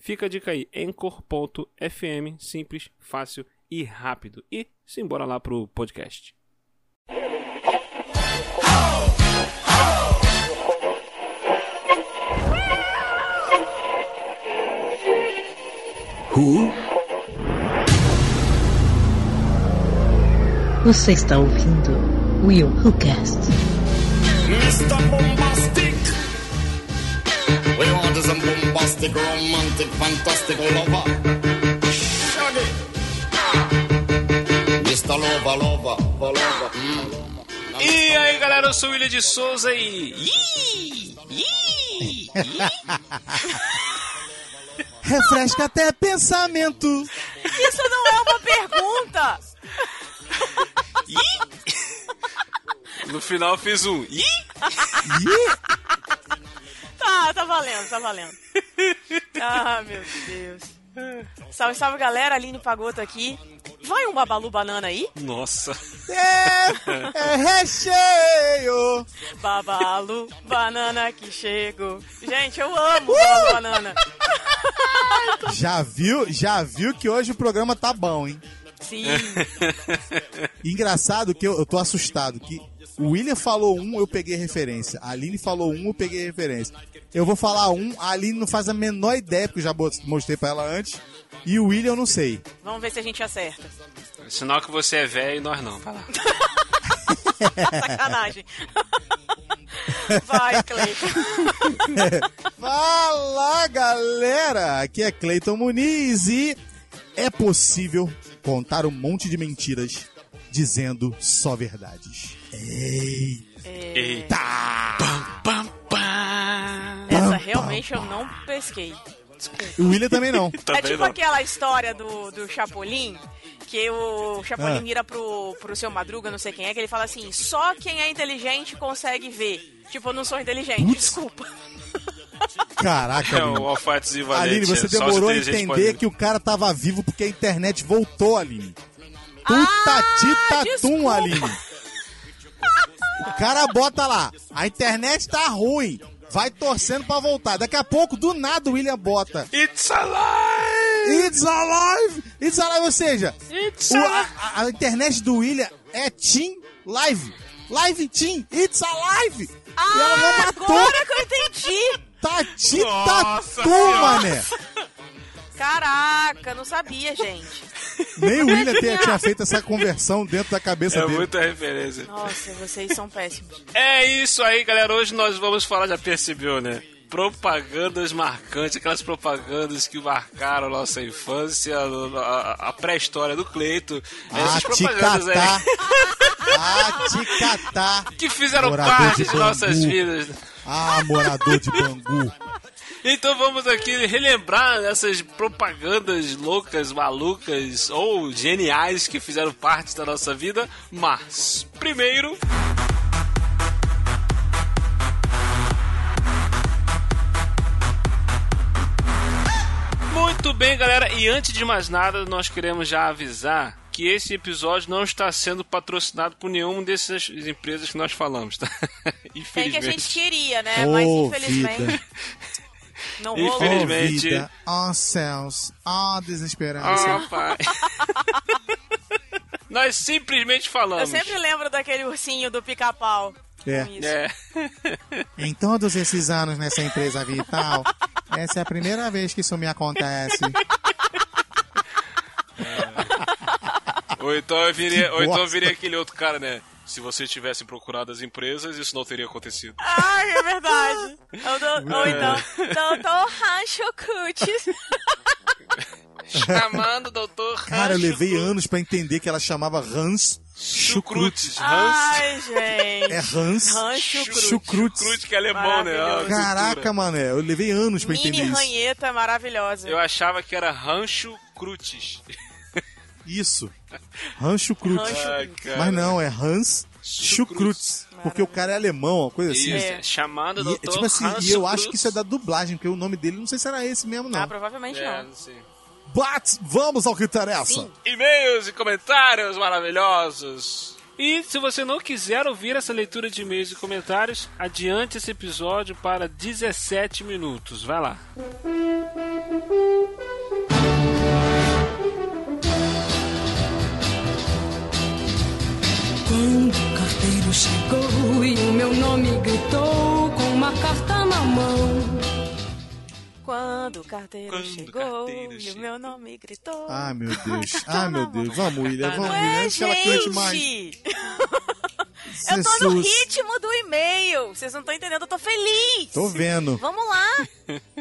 Fica a dica aí, Anchor.fm, simples, fácil e rápido. E simbora lá pro podcast. Who? Você está ouvindo Will Who Cast. Mr. Bombastic. Bombastic, romantic, fantastic lover. Shaggy. Mr. Lover, lover, lover. Mm. E aí galera, eu sou o William de Souza e. Ih! Ih! Refresca até pensamento. Isso não é uma pergunta! No final eu fiz um. Ih! Tá, tá valendo, tá valendo. Ah, meu Deus. Salve, salve galera, Aline Pagoto aqui. Vai um babalu banana aí? Nossa. É, é recheio. Babalu banana que chego. Gente, eu amo babalu banana. Já viu, já viu que hoje o programa tá bom, hein? Sim. Engraçado que eu, eu tô assustado que o William falou um, eu peguei referência. A Aline falou um, eu peguei referência. Eu vou falar um, a Aline não faz a menor ideia, porque eu já mostrei pra ela antes. E o William eu não sei. Vamos ver se a gente acerta. Sinal que você é velho e nós não. Vai lá. Sacanagem. Vai, Cleiton. Fala galera! Aqui é Cleiton Muniz e é possível contar um monte de mentiras dizendo só verdades. Ei! Eita! Pam, pam. Realmente eu não pesquei. O William também não. É Também tipo não. aquela história do, do Chapolin, que o Chapolin Ah. vira pro, pro seu Madruga, não sei quem é, que ele fala assim, só quem é inteligente consegue ver. Tipo, eu não sou inteligente, Putz. desculpa. Caraca, É o Aline. alfates e valente. Aline, você é demorou a entender pode- que o cara tava vivo porque a internet voltou, Aline. Tutati tatum, desculpa. Aline. O cara bota lá, a internet tá ruim. Vai torcendo pra voltar. Daqui a pouco, do nada, o William bota. It's alive! It's alive! It's alive, ou seja, It's o- alive! a, a internet do William é Team Live. Live Team, It's alive! e ela não Ah, matou agora que eu entendi! Tati Tatu, mané! Caraca, não sabia, gente. Nem o William tinha, tinha feito essa conversão dentro da cabeça É dele. muita referência. Nossa, vocês são péssimos. É isso aí, galera. Hoje nós vamos falar, já percebeu, né? Propagandas marcantes, aquelas propagandas que marcaram a nossa infância, a, a- a pré-história do Cleito. Ah, Essas propagandas ticatá. aí Ah, ticatá. que fizeram Morador parte de de nossas vidas. Ah, morador de Bangu. Então vamos aqui relembrar essas propagandas loucas, malucas ou geniais que fizeram parte da nossa vida. Mas, primeiro. Muito bem, galera. E antes de mais nada, nós queremos já avisar que esse episódio não está sendo patrocinado por nenhuma dessas empresas que nós falamos, tá? Tem que a Infelizmente. gente queria, né? Mas Ô, infelizmente vida. Não rolou. Ó Infelizmente. vida, ó céus, ó desesperança. Ah, pai. Nós simplesmente Eu falamos. sempre lembro daquele ursinho do pica-pau. É. É. Em todos esses anos nessa empresa vital, essa é a primeira vez que isso me acontece. Ou então eu viria, ou então eu viria aquele outro cara, né? Se vocês tivessem procurado as empresas, isso não teria acontecido. Ai, é verdade. Ou, então, doutor Rancho Cutis. Chamando o doutor Cara, eu levei anos pra entender que ela chamava Hans Chucrute. Chucrutes. Hans. Ai, é Hans Hans que é alemão, né? Caraca, mané, eu levei anos pra Mini entender isso. ranheta maravilhosa. Eu achava que era Rancho Crutes. Isso. Hans cara. Mas não, é Hans Schukrutz. Porque o cara é alemão, uma coisa assim. Isso, É. chamado doutor tipo assim, Hans e eu acho que isso é da dublagem, porque o nome dele não sei se era esse mesmo, não. Ah, provavelmente É, não. não sei. But vamos ao que interessa. E-mails e comentários maravilhosos. E se você não quiser ouvir essa leitura de e-mails e comentários, adiante esse episódio para 17 minutos. Vai lá. Quando o carteiro chegou e o meu nome gritou com uma carta na mão. Quando o carteiro Quando chegou carteiro e o meu nome gritou. Ah, meu Deus. Ah, meu Deus. Vamos, William, vamos, William. Ué, Antes que ela cante mais. Eu tô no ritmo do e-mail. Vocês não estão entendendo, eu tô feliz. Tô vendo. Vamos lá.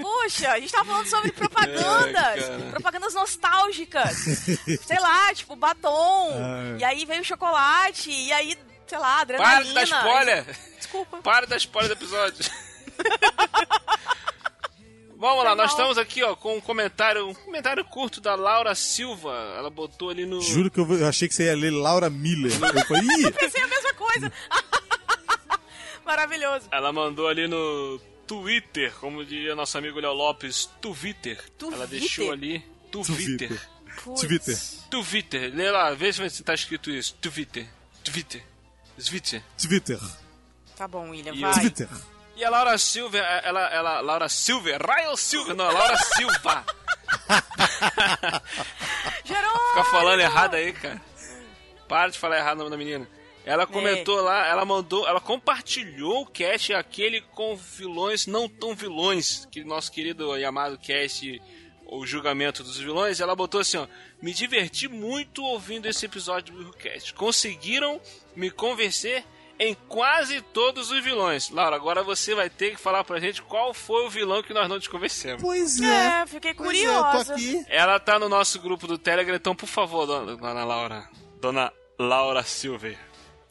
Poxa, a gente tava falando sobre propagandas. Ai, propagandas nostálgicas. Sei lá, tipo, batom. Ai. E aí veio chocolate. E aí, sei lá, Para adrenalina. de dar spoiler! Desculpa. Para de dar spoiler do episódio. Vamos lá, nós estamos aqui ó, com um comentário, um comentário curto da Laura Silva. Ela botou ali no. Juro que eu, eu achei que você ia ler Laura Miller. Eu falei, ih, Pensei a mesma coisa. Maravilhoso. Ela mandou ali no Twitter, como diria nosso amigo Léo Lopes, Twitter. Ela deixou ali Twitter. Twitter. Twitter. Twitter. Lê lá, vê se tá escrito isso. Twitter. Twitter. Twitter. Twitter. Tá bom, William, E vai. Twitter. E a Laura Silva, ela, ela, Laura Silva, Ryan Silva, não, Laura Silva. Jerônimo! Fica falando errado aí, cara. Para de falar errado o nome da menina. Ela comentou lá, ela mandou, ela compartilhou o cast aquele com vilões não tão vilões, que nosso querido e amado cast, o julgamento dos vilões, ela botou assim, ó, me diverti muito ouvindo esse episódio do cast. Conseguiram me convencer em quase todos os vilões. Laura, agora você vai ter que falar pra gente qual foi o vilão que nós não te convencemos. Pois é. É, fiquei Pois é, curiosa. aqui. Ela tá no nosso grupo do Telegram, então por favor, dona, dona Laura. Dona Laura Silva.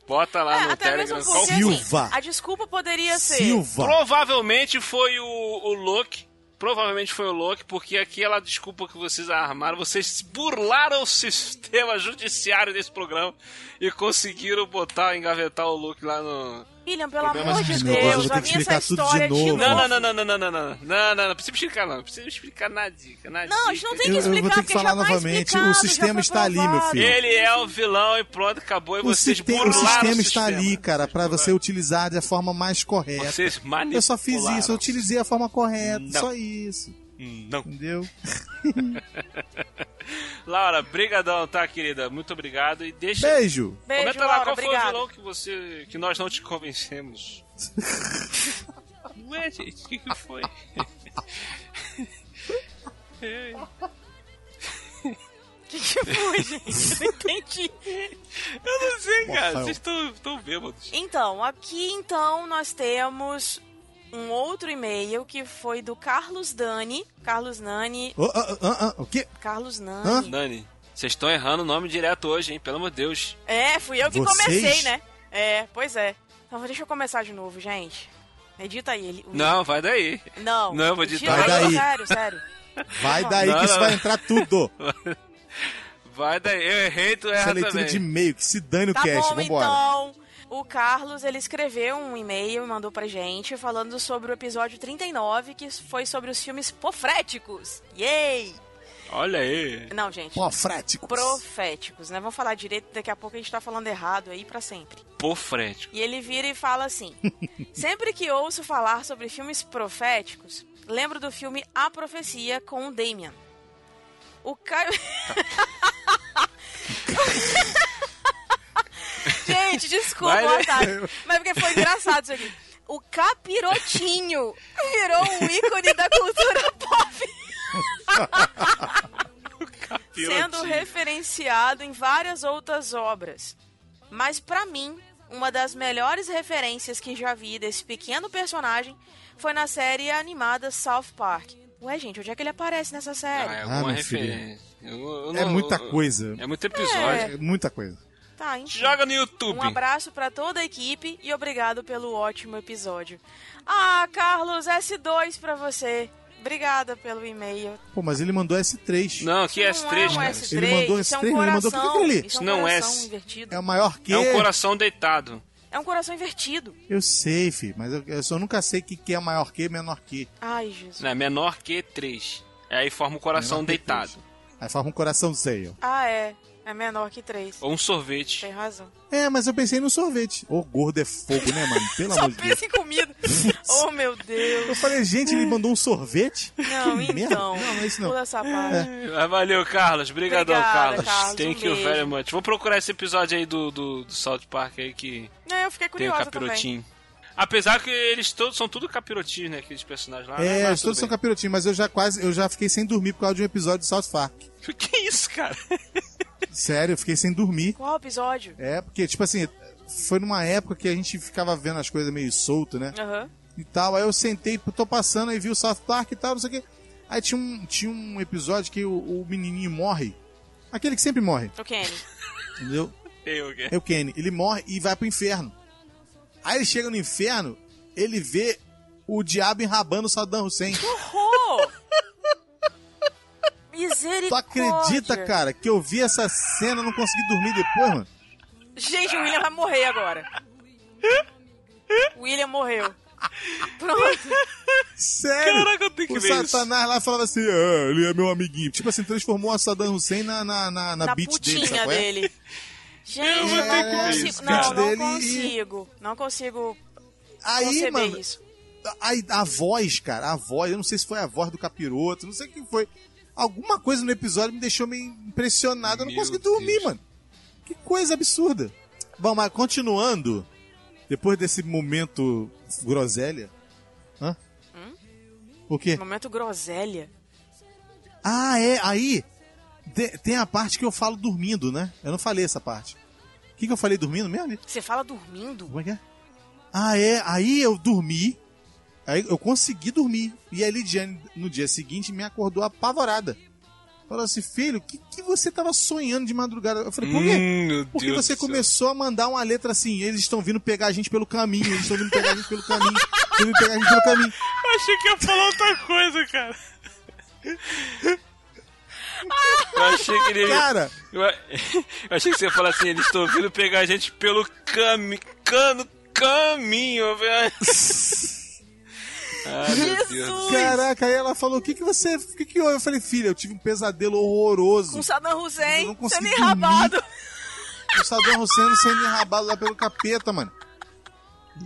Bota lá É, no Telegram. porque, Silva. assim, a desculpa poderia ser... Silva. Provavelmente foi o, o Loki. Provavelmente foi o Loki, porque aquela desculpa que vocês armaram, vocês burlaram o sistema judiciário desse programa e conseguiram botar, engavetar o Loki lá no. William, pelo amor de de Deus, eu vou que vir essa explicar tudo de história de novo. Não, não, não, não, não, não, não, não. Não, não, não precisa explicar, não. Não precisa explicar nada, nada. Não, a gente não tem Eu, que eu vou explicar, ter que falar já novamente. O sistema está ali, meu filho. Ele é o vilão e pronto, acabou. E O, vocês sistema, o burlaram sistema o está ali, cara, pra você utilizar da forma mais correta. Vocês manipularam. Eu só fiz isso, eu utilizei a forma correta, Não. só isso. Não. Entendeu? Laura, brigadão, tá, querida? Muito obrigado. E deixa... Beijo! Beijo, Comenta lá Laura, qual foi o vilão que você. que nós não te convencemos. Ué, gente, o que, que foi? O que, que foi, gente? Não entendi. Eu não sei, cara. Vocês estão tão bêbados. Então, aqui então nós temos um outro e-mail que foi do Carlos Dani. Carlos Nani. O quê? Carlos Hã? Nani. Dani, vocês estão errando o nome direto hoje, hein? Pelo amor de Deus. É, fui eu que Vocês? comecei, né? É, pois é. Então deixa eu começar de novo, gente. Edita aí. Ele, o- Não, vai daí. Não. Não, eu vou edita editar. Vai daí. Sério, sério. Vai daí Não, que isso não, vai não. entrar tudo. Vai daí. Eu errei, tu Essa erra leitura também. de e-mail, que se dane o Tá cast, bom, vambora. então. O Carlos, ele escreveu um e-mail e mandou pra gente falando sobre o episódio 39, que foi sobre os filmes pofréticos. Yay! Olha aí. Não, gente. Pofréticos. Proféticos, né? Vamos falar direito, daqui a pouco a gente tá falando errado aí pra sempre. Pofrético. E ele vira e fala assim: Sempre que ouço falar sobre filmes proféticos, lembro do filme A Profecia com o Damien. O Caio. Gente, desculpa, Vai, né? Otávio, mas porque foi engraçado isso aqui. O capirotinho virou um ícone da cultura pop. sendo referenciado em várias outras obras. Mas pra mim, uma das melhores referências que já vi desse pequeno personagem foi na série animada South Park. Ué, gente, onde é que ele aparece nessa Ah, série? é Ah, alguma meu filho. referência. Eu- eu É não- muita eu- coisa. É muito episódio. É muita coisa. Tá, enfim. Joga no YouTube. Um abraço pra toda a equipe e obrigado pelo ótimo episódio. Ah, Carlos, S2 pra você. Obrigada pelo e-mail. Pô, mas ele mandou S3. Não, aqui é Isso não S3, é um cara. S3, Ele mandou isso é um S3, ele mandou- o que que é coração. aquilo ali? Isso é um Não, coração S. invertido. É o maior que. É um coração deitado. É um coração invertido. Eu sei, fi, mas eu, eu só nunca sei o que, que é maior que e menor que. Ai, Jesus. Né? Menor que 3. Aí forma o coração Menor que deitado. Aí forma um coração seio. Ah, é. É menor que três. Ou um sorvete. Tem razão. É, mas eu pensei no sorvete. Ô, gordo é fogo, né, mano? Pelo Só amor de Deus. pensa em comida. oh, meu Eu Deus. falei, gente, ele mandou um sorvete? Não, Que merda. então. Não, não é isso não. Pula essa parte. Mas valeu, Carlos. Obrigadão, Obrigada, Carlos. Carlos. Thank Um you very much. Vou procurar esse episódio aí do, do, do South Park aí que É, eu fiquei tem o curiosa também. capirotinho. Apesar que eles todos são tudo capirotinhos, né? Aqueles personagens lá. né? É, Mas eles todos são capirotinhos, mas eu já quase, eu já fiquei sem dormir por causa de um episódio de South Park. Que isso, cara? Sério, eu fiquei sem dormir. Qual episódio? É, porque, tipo assim, foi numa época que a gente ficava vendo as coisas meio solto, né? Aham. E tal. Aí eu sentei, tô passando, aí vi o South Park e tal, não sei o quê. Aí tinha um, tinha um episódio que o, o menininho morre. Aquele que sempre morre, O Kenny. entendeu? Eu, quê? É o Kenny. Ele morre e vai pro inferno. Aí ele chega no inferno, ele vê o diabo enrabando o Saddam Hussein. Horror! Misericórdia. Tu acredita, cara, que eu vi essa cena e não consegui dormir depois, mano? Gente, o William vai morrer agora. O William morreu. Pronto. Sério? Caraca, eu tenho que o ver isso. Satanás lá falava assim, ah, ele é meu amiguinho. Tipo assim, transformou a Saddam Hussein na, na, na, na, Na beat dele, sabe é? dele. Gente, eu não ver consigo. isso, Não, não Dele e- consigo. Não consigo Aí, mano, isso. a, a voz, cara, a voz, eu não sei se foi a voz do capiroto, não sei o que foi. Alguma coisa no episódio me deixou meio impressionado, eu não Meu consegui dormir, Deus. mano. Que coisa absurda. Bom, mas continuando, depois desse momento groselha. Hã? Hum? O quê? Momento groselha. Ah, é, aí te- tem a parte que eu falo dormindo, né? Eu não falei essa parte. O que, que eu falei dormindo mesmo? Você fala dormindo? Como é que é? Ah, é. Aí eu dormi. Aí eu consegui dormir. E a Lidiane, no dia seguinte, me acordou apavorada. Falou assim, filho, o que, que você tava sonhando de madrugada? Eu falei, por quê? Hum, Porque Deus você começou a mandar uma letra assim, eles estão vindo pegar a gente pelo caminho, eles estão vindo pegar a gente pelo caminho, estão vindo pegar a gente pelo caminho. Eu achei que ia falar outra coisa, cara. Eu achei que ele. Cara, Eu, eu achei que você ia falar assim, eles estão vindo pegar a gente pelo cami... cano... caminho, velho. Ai, meu Deus. Jesus! caraca, aí ela falou, o que que você, o que que houve? Eu falei, filha, eu tive um pesadelo horroroso. Com Saddam Eu Hussein não consegui sendo enrabado. O Saddam Hussein sendo enrabado lá pelo capeta, mano.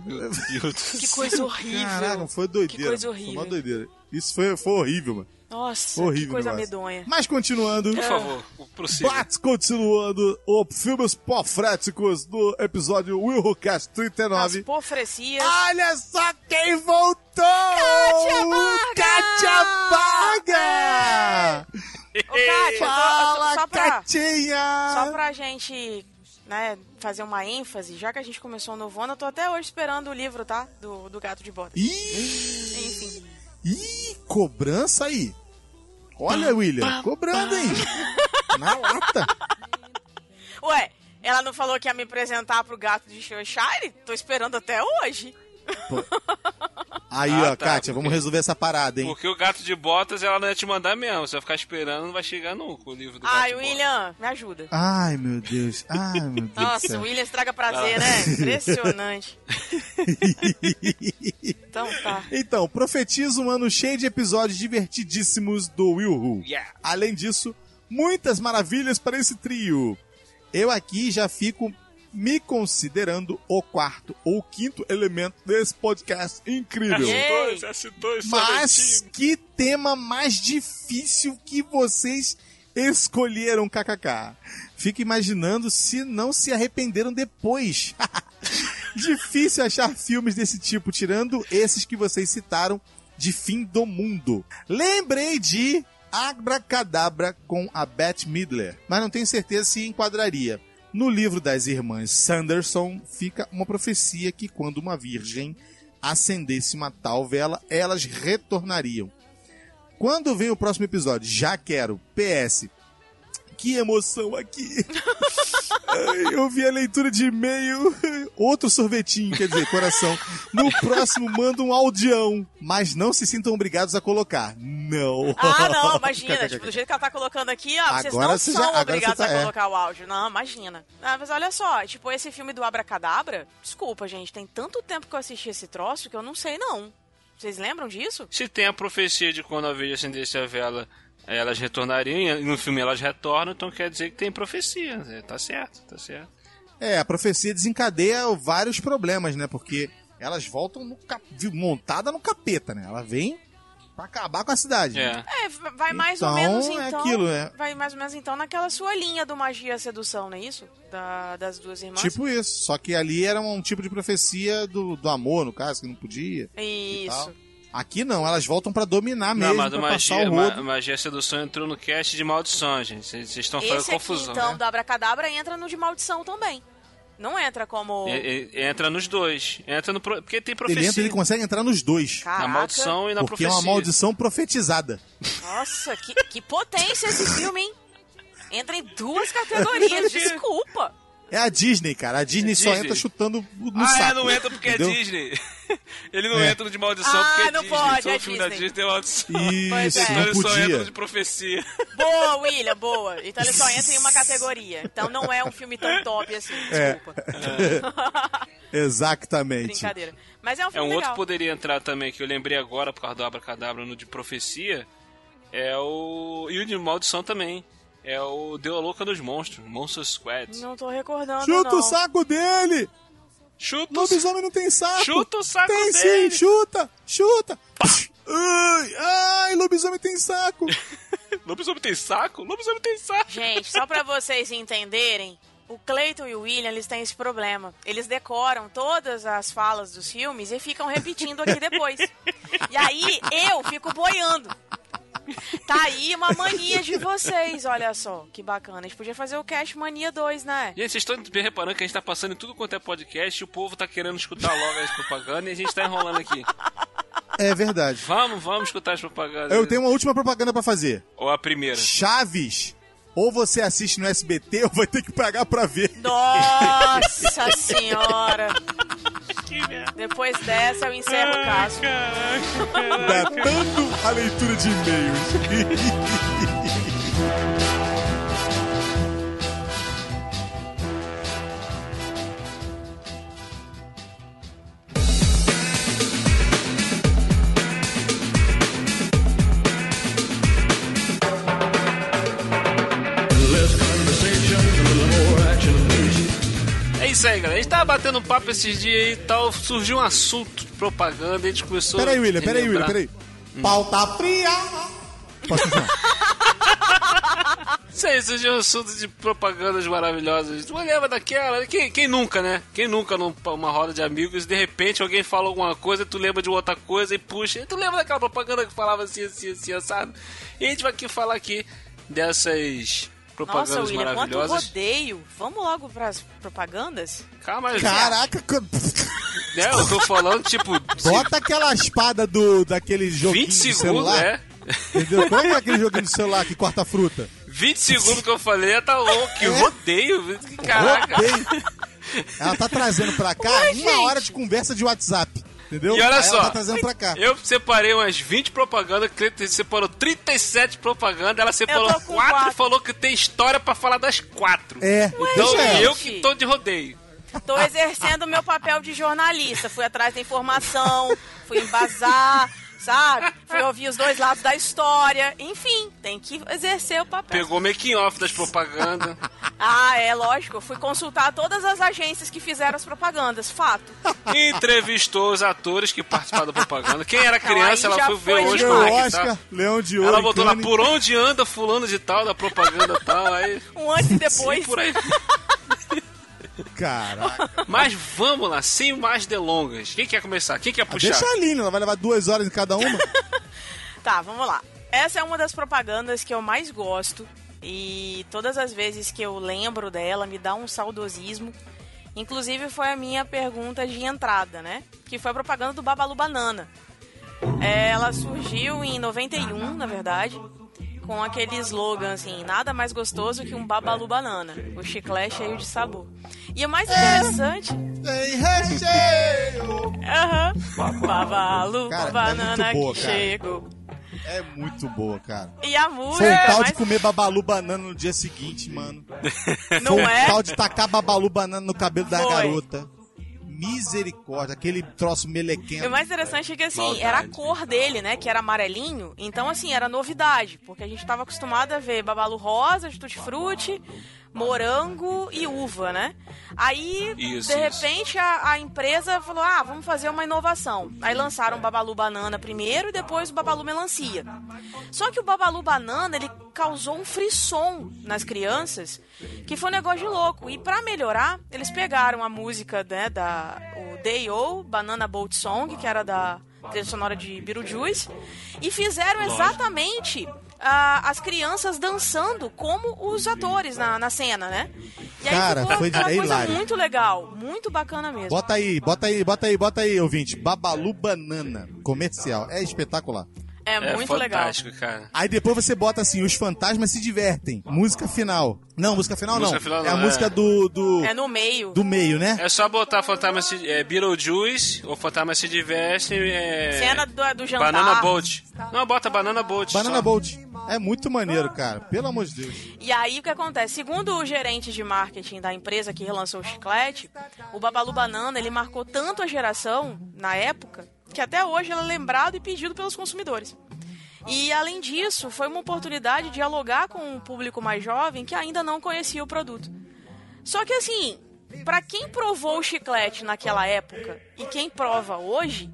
Meu Deus. Que coisa horrível. Caraca, foi doideira. Que coisa mano. Foi horrível. uma doideira. Isso foi, foi horrível, mano. Nossa, Horrível que coisa negócio. medonha. Mas continuando. Por favor, prossiga. Bats continuando o filmes pofréticos do episódio Will Who Cast As 39. pofrecias. Olha só quem voltou! Kátia Varga! Kátia Varga! Ô, Kátia, Fala, só pra... Catinha! Só pra gente, né, fazer uma ênfase, já que a gente começou no Vono, eu tô até hoje esperando o livro, tá? Do, do Gato de Botas. Ih, Enfim. ih, cobrança aí. Olha, William, cobrando aí. Na lata. Ué, ela não falou que ia me apresentar pro Gato de Cheshire? Tô esperando até hoje. Aí, Ah, ó, tá, Kátia, porque- vamos resolver essa parada, hein? Porque o gato de botas ela não ia te mandar mesmo. Você vai ficar esperando, não vai chegar nunca o livro do gato Ai, de botas. William, me ajuda. Ai, meu Deus. Ai, meu Deus Nossa, o William estraga prazer, né? Impressionante. Então tá. Então, profetiza um ano cheio de episódios divertidíssimos do Will Who. Yeah. Além disso, muitas maravilhas para esse trio. Eu aqui já fico me considerando o quarto ou quinto elemento desse podcast incrível. Ei. Você acertou esse Mas sorvetinho. que tema mais difícil que vocês escolheram, kkk. Fico imaginando se não se arrependeram depois. Difícil achar filmes desse tipo, tirando esses que vocês citaram de fim do mundo. Lembrei de Abracadabra com a Bette Midler, mas não tenho certeza se enquadraria. No livro das irmãs Sanderson fica uma profecia que quando uma virgem acendesse uma tal vela, elas retornariam. Quando vem o próximo episódio? Já quero. PS. Que emoção aqui. Eu vi a leitura de e-mail. Outro sorvetinho, quer dizer, coração. No próximo, manda um audião. Mas não se sintam obrigados a colocar. Não. Ah, não, imagina. tipo, do jeito que ela tá colocando aqui, ó, vocês Agora não você são já- obrigados tá- a é. colocar o áudio. Não, imagina. Ah, mas olha só, tipo, esse filme do Abracadabra, desculpa, gente, tem tanto tempo que eu assisti esse troço que eu não sei, não. Vocês lembram disso? Se tem a profecia de quando a veja acendesse a vela, elas retornariam, e no filme elas retornam, então quer dizer que tem profecia. É, Tá certo, tá certo. É, a profecia desencadeia vários problemas, né? Porque elas voltam no cap... montada no capeta, né? Ela vem pra acabar com a cidade. É. É, vai mais ou Então, menos é então. aquilo, é. Vai mais ou menos então naquela sua linha do magia e sedução, não é isso? Da- das duas irmãs. Tipo isso. Só que ali era um tipo de profecia do, do amor, no caso, que não podia. e tal. Isso. Aqui não, elas voltam pra dominar Não, mesmo, mas pra a magia, o ma, magia sedução entrou no cast de maldição, gente. Vocês estão fazendo aqui, confusão. então, né? do Abracadabra entra no de maldição também. Não entra como. E- e- Entra nos dois. Entra no. pro- Porque tem profecia. Ele entra, ele consegue entrar nos dois. Caraca. Na maldição e na Porque é profecia. uma maldição profetizada. Nossa, que, que potência esse filme, hein? Entra em duas categorias, desculpa. É a Disney, cara. A Disney, só Disney. entra chutando no ah, saco. é, não entra porque entendeu? é Disney. Ele não É. entra no de maldição Ah, porque é não Disney. pode, Todo é filme da Disney. Disney tem maldição. Isso, é. Então ele só entra de profecia. Boa, William, boa. Então ele só entra em uma categoria. Então não é um filme tão top assim, É. desculpa. Exatamente. Brincadeira. Mas é um É filme um outro legal. que poderia entrar também, que eu lembrei agora por causa do Abracadabra no de profecia. É o. E o de maldição também. É o Deu a Louca dos Monstros, Monster Squad. Não tô recordando, Chuta não. o saco dele! Chuta o Lobisomem não tem saco! Chuta o saco Tem dele. sim, chuta! Chuta! Ai, ai, lobisomem tem saco! Lobisomem tem saco? Lobisomem tem saco. Gente, só pra vocês entenderem, o Clayton e o William, eles têm esse problema. Eles decoram todas as falas dos filmes e ficam repetindo aqui depois. E aí, eu fico boiando. Tá aí uma mania de vocês, olha só. Que bacana. A gente podia fazer o Cash Mania 2, né? Gente, vocês estão bem reparando que a gente tá passando em tudo quanto é podcast e o povo tá querendo escutar logo as propagandas e a gente tá enrolando aqui. É verdade. Vamos, vamos escutar as propagandas. Eu tenho uma última propaganda pra fazer. Ou a primeira. Chaves! Ou você assiste no SBT ou vai ter que pagar pra ver. Nossa senhora! Depois dessa, eu encerro o caso. Datando a leitura de e-mails. isso aí, galera. A gente tava batendo um papo esses dias aí e tal, surgiu um assunto de propaganda, a gente começou Peraí, William, peraí, William, peraí. Pauta fria! Posso? Isso aí, surgiu um assunto de propagandas maravilhosas. Tu lembra daquela? Quem, quem nunca, né? Quem nunca numa roda de amigos, de repente alguém fala alguma coisa, tu lembra de outra coisa e puxa. E tu lembra daquela propaganda que falava assim, assim, assim, sabe? E a gente vai aqui falar aqui dessas Nossa, propagandas William, quanto maravilhosas. rodeio. Vamos logo pras propagandas? Calma, aí. Caraca, né? Eu tô falando, tipo, bota aquela espada do, daquele joguinho 20 de segundos, celular. é? Entendeu? Como é aquele joguinho de celular que corta fruta? 20 segundos que eu falei, tá louco, que É? rodeio. Caraca. Rodeio. Ela tá trazendo pra cá uma hora de conversa de WhatsApp. Entendeu? E olha Aí só, Ela tá trazendo pra cá. Eu separei umas 20 propagandas, Cleiton separou 37 propagandas, ela separou Eu tô com 4 e quatro. falou que tem história pra falar das 4. É, Então eu que tô de rodeio. Tô exercendo o meu papel de jornalista. Fui atrás da informação, fui embasar, sabe? Fui ouvir os dois lados da história. Enfim, tem que exercer o papel. Pegou o making off das propagandas. Ah, é lógico. Eu fui consultar todas as agências que fizeram as propagandas. Fato. entrevistou os atores que participaram da propaganda. Quem era criança, ela foi ver hoje no. Mac, Oscar, tá? Leão de Ouro. Ela botou lá por onde anda fulano de tal da propaganda tal, aí Um antes e depois. sim, por aí. Caraca. Mas vamos lá, sem mais delongas. Quem quer começar? Quem quer puxar? Deixa a Aline, ela vai levar duas horas em cada uma. Tá, vamos lá. Essa é uma das propagandas que eu mais gosto. E todas as vezes que eu lembro dela, me dá um saudosismo. Inclusive, foi a minha pergunta de entrada, né? Que foi a propaganda do Babalu Banana. É, ela surgiu em 91, na verdade. Com aquele slogan assim: nada mais gostoso que um babalu banana, o chiclete cheio de sabor. E o mais interessante. Tem recheio! Aham. Babalu, Cara, é banana boa, que cara. chegou. É muito boa, cara. E a Foi música. um tal mais- de comer babalu banana no dia seguinte, mano. Não Foi um é? tal de tacar babalu banana no cabelo da Foi. garota. Misericórdia, aquele troço E o melequento. mais interessante é que, assim, Maldade. era a cor dele, né? Que era amarelinho. Então, assim, era novidade. Porque a gente tava acostumado a ver babalu rosa, de tutti-frutti, morango e uva, né? Aí, Isso, de repente, a, a empresa falou, ah, vamos fazer uma inovação. Aí lançaram o babalu banana primeiro e depois o babalu melancia. Só que o babalu banana, ele causou um frisson nas crianças, que foi um negócio de louco. E pra melhorar, eles pegaram a música, né, da o Day O, Banana Boat Song, que era da trilha sonora de Beetlejuice, e fizeram exatamente as crianças dançando como os atores na, na cena, né? E aí Cara, ficou foi uma coisa hilário. muito legal, muito bacana mesmo. Bota aí, bota aí, bota aí, bota aí, ouvinte. Babalu Banana, comercial. É espetacular. É, É muito legal. fantástico, cara. Aí depois você bota assim, os fantasmas se divertem. Música final. Não, música final Música não. final é a não, música é. do, do, É no meio. do meio, né? É só botar Fantasma se, é, Beetlejuice, ou Fantasma se diverte, é... Cena do, do jantar. Banana Boat. Não, bota Banana Boat. Banana só. Boat. É muito maneiro, cara. Pelo amor de Deus. E aí o que acontece? Segundo o gerente de marketing da empresa que relançou o chiclete, o Babalu Banana ele marcou tanto a geração na época que até hoje é lembrado e pedido pelos consumidores. E além disso, foi uma oportunidade de dialogar com o público mais jovem que ainda não conhecia o produto. Só que assim, pra quem provou o chiclete naquela época e quem prova hoje,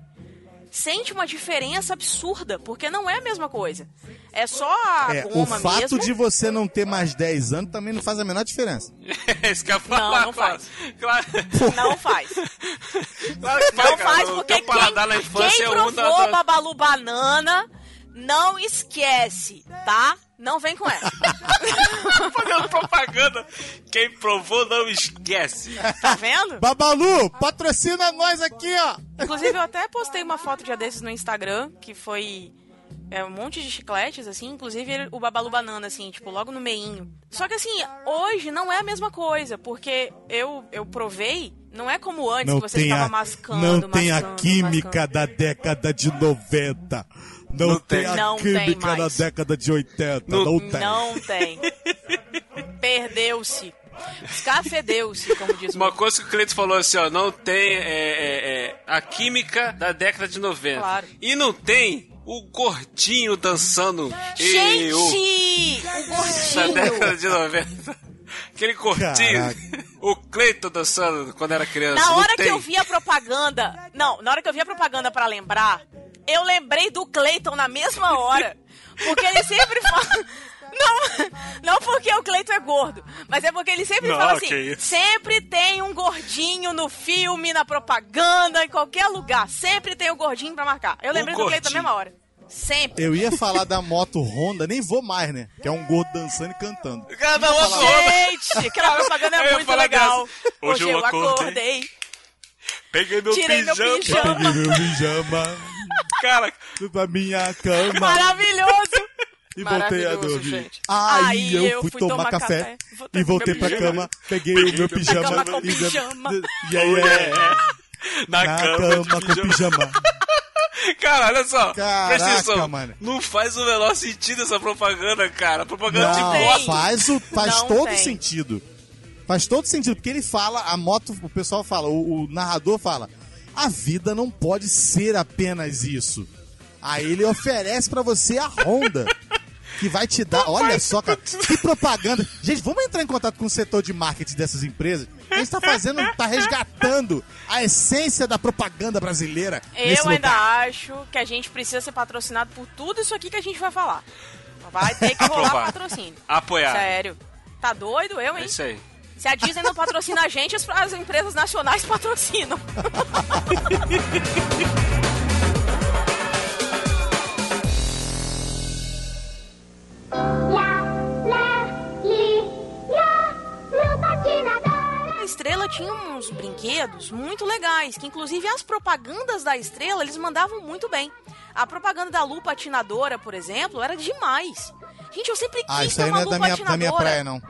sente uma diferença absurda, porque não é a mesma coisa. É só a É, o fato mesmo. de você não ter mais 10 anos também não faz a menor diferença. Isso que eu ia falar, Não, não claro. faz. Claro, Não faz. claro que Não faz porque teu paladar na quem, infância quem é um da... provou da- Babalu Banana não esquece, tá? Não vem com essa. Fazendo propaganda. Quem provou não esquece. Tá vendo? Babalu, patrocina nós aqui, ó. Inclusive, eu até postei uma foto dia desses no Instagram, que foi é, um monte de chicletes, assim, inclusive o Babalu Banana, assim, tipo, logo no meinho. Só que, assim, hoje não é a mesma coisa, porque eu, eu provei, não é como antes, Não que você tem, ficava a, mascando, não tem a mascando, química mascando. da década de 90. Não, Não tem, tem. a Não tem química da mais. década de 80. Não- Não, tem. Não tem. Perdeu-se. Escafedeu-se, como diz o Uma coisa que o Cleiton falou assim, ó, não tem é, é, é, a química da década de 90. Claro. E não tem o gordinho dançando Gente! eu O da gordinho! década de 90. Aquele gordinho. Caraca. O Cleiton dançando quando era criança. Na hora que eu vi a propaganda. Não, na hora que eu vi a propaganda pra lembrar, eu lembrei do Clayton na mesma hora. Porque ele sempre fala. Não, não porque o Cleiton é gordo, mas é porque ele sempre Não, fala assim: sempre tem um gordinho no filme, na propaganda, em qualquer lugar. Sempre tem um gordinho pra marcar. Eu lembrei do Cleiton na mesma hora. Sempre. Eu ia falar da moto Honda, nem vou mais, né? Que é um gordo dançando e cantando. Cada outro onda. Gente, aquela propaganda Eu é muito legal. dessa. Hoje, eu acordei. Peguei meu Tirei meu pijama. pijama. Peguei meu pijama, Cara, fui pra minha cama Maravilhoso! e voltei a maravilhoso, dormir. gente. Aí, eu, fui tomar, café, e voltei pra pijama. cama, peguei o meu pijama, cama com e, pijama. e aí é, na, na cama, cama com pijama. Cara, olha só. Caraca, presta atenção. mano. Não faz o menor sentido essa propaganda, cara. Propaganda de Não, tem. moto. faz, o, faz Não todo tem. sentido. Faz todo sentido, porque ele fala, a moto, o pessoal fala, o, o narrador fala, a vida não pode ser apenas isso. Aí ele oferece pra você a Honda, que vai te dar, olha só, cara, que propaganda. Gente, vamos entrar em contato com o setor de marketing dessas empresas. A gente tá fazendo, tá resgatando a essência da propaganda brasileira. nesse Eu ainda lugar. acho que a gente precisa ser patrocinado por tudo isso aqui que a gente vai falar. Vai ter que rolar patrocínio. Apoiar. Sério. Tá doido eu, É hein? isso aí. Se a Disney não patrocina a gente, as empresas nacionais patrocinam. brinquedos muito legais, que inclusive as propagandas da Estrela eles mandavam muito bem. A propaganda da Lu Patinadora, por exemplo, era demais. Gente, eu sempre quis Ah, isso ter aí uma não é da lupa minha, da minha praia, não.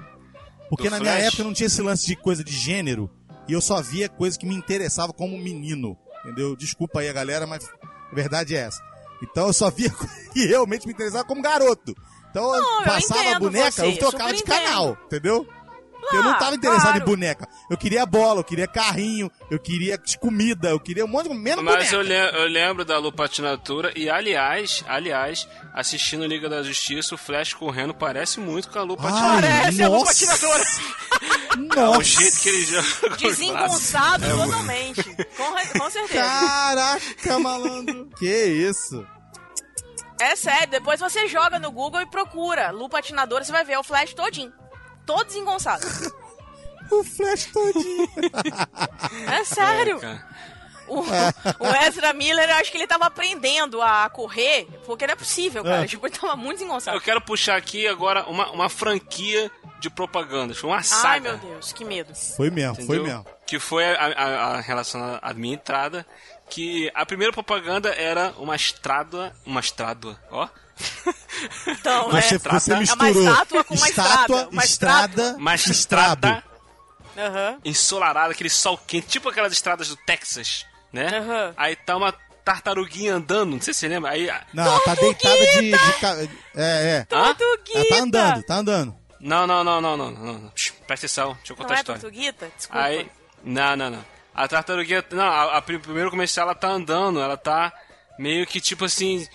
Porque Do na minha Flash? época não tinha esse lance de coisa de gênero. E eu só via coisa que me interessava como menino. Entendeu? Desculpa aí a galera, mas a verdade é essa. Então eu só via que realmente me interessava como garoto. Então eu Não, eu passava a entendo boneca, você, eu trocava de canal, entendeu? Porque eu não Ah, tava interessado claro. em boneca. Eu queria bola, eu queria carrinho, eu queria comida, eu queria um monte de menos Mas boneca. eu, le- eu lembro da Lupatinatura e, aliás, aliás, assistindo Liga da Justiça, o Flash correndo parece muito com a Lupatinatura. Parece a nossa. Lupatinatura. Nossa. O jeito que ele joga. Desengonçado totalmente. Com, com certeza. Caraca, malandro. que isso? É sério, depois você joga no Google e procura Lu patinadora, você vai ver é o Flash todinho. Todo desengonçado. O Flash todinho. É sério. Cara. O, o Ezra Miller, acho que ele tava aprendendo a correr, porque não é possível, cara. É. Tipo, ele tava muito desengonçado. Eu quero puxar aqui agora uma, uma franquia de propagandas. Foi uma saga. Ai, meu Deus, que medo. Foi mesmo, foi entendeu? mesmo. Que foi a, a, a relação à minha entrada. Que a primeira propaganda era uma estrada. Uma estrada, ó. Então, Você, é, você é misturou estátua com uma estátua, estrada. Uma estrada, Uma estrado. estrada Aham. ensolarada, aquele sol quente, tipo aquelas estradas do Texas, né? Aham. Aí tá uma tartaruguinha andando, não sei se você lembra. Aí, Não, ela tá deitada de, de É, é. Tortuguita. Ela tá andando, tá andando. não, não, não, não, não, não, não. Presta atenção, deixa eu contar Não a é história. Tortuguita? Desculpa. Aí, não, não, não. A tartaruguinha, não, a, a prim- primeiro comercial ela tá andando, ela tá meio que tipo assim,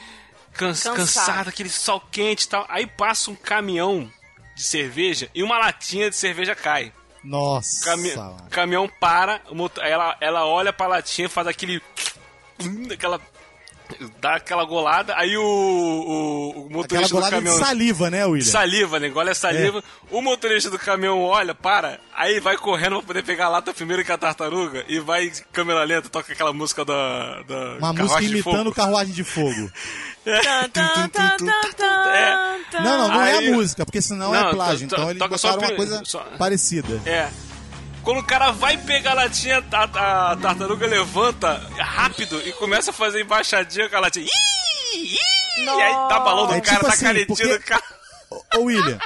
cans- Cansada. cansada, aquele sol quente e tal. Aí passa um caminhão de cerveja e uma latinha de cerveja cai. Nossa. Mano. caminhão para, o motor- ela, ela olha pra latinha, faz aquele. aquela. Dá aquela golada, aí o, o, o Aquela motorista do golada caminhão. de saliva, né, William? Saliva, né? A saliva. O motorista do caminhão olha, para, aí vai correndo pra poder pegar a lata primeiro que a tartaruga e vai câmera lenta, toca aquela música da. da Uma música de imitando Fogo. Carruagem de Fogo. É. tan. Não, não, não é Aí- a música, porque senão Não, é plágio. Então eles toca só botaram uma coisa só- parecida. É. Quando o cara vai pegar a latinha, a, a tartaruga levanta rápido e começa a fazer embaixadinha com a latinha. Ih, ih, E aí tá balão do É cara, tipo tá assim, canetinha porque- do cara. Ô, William,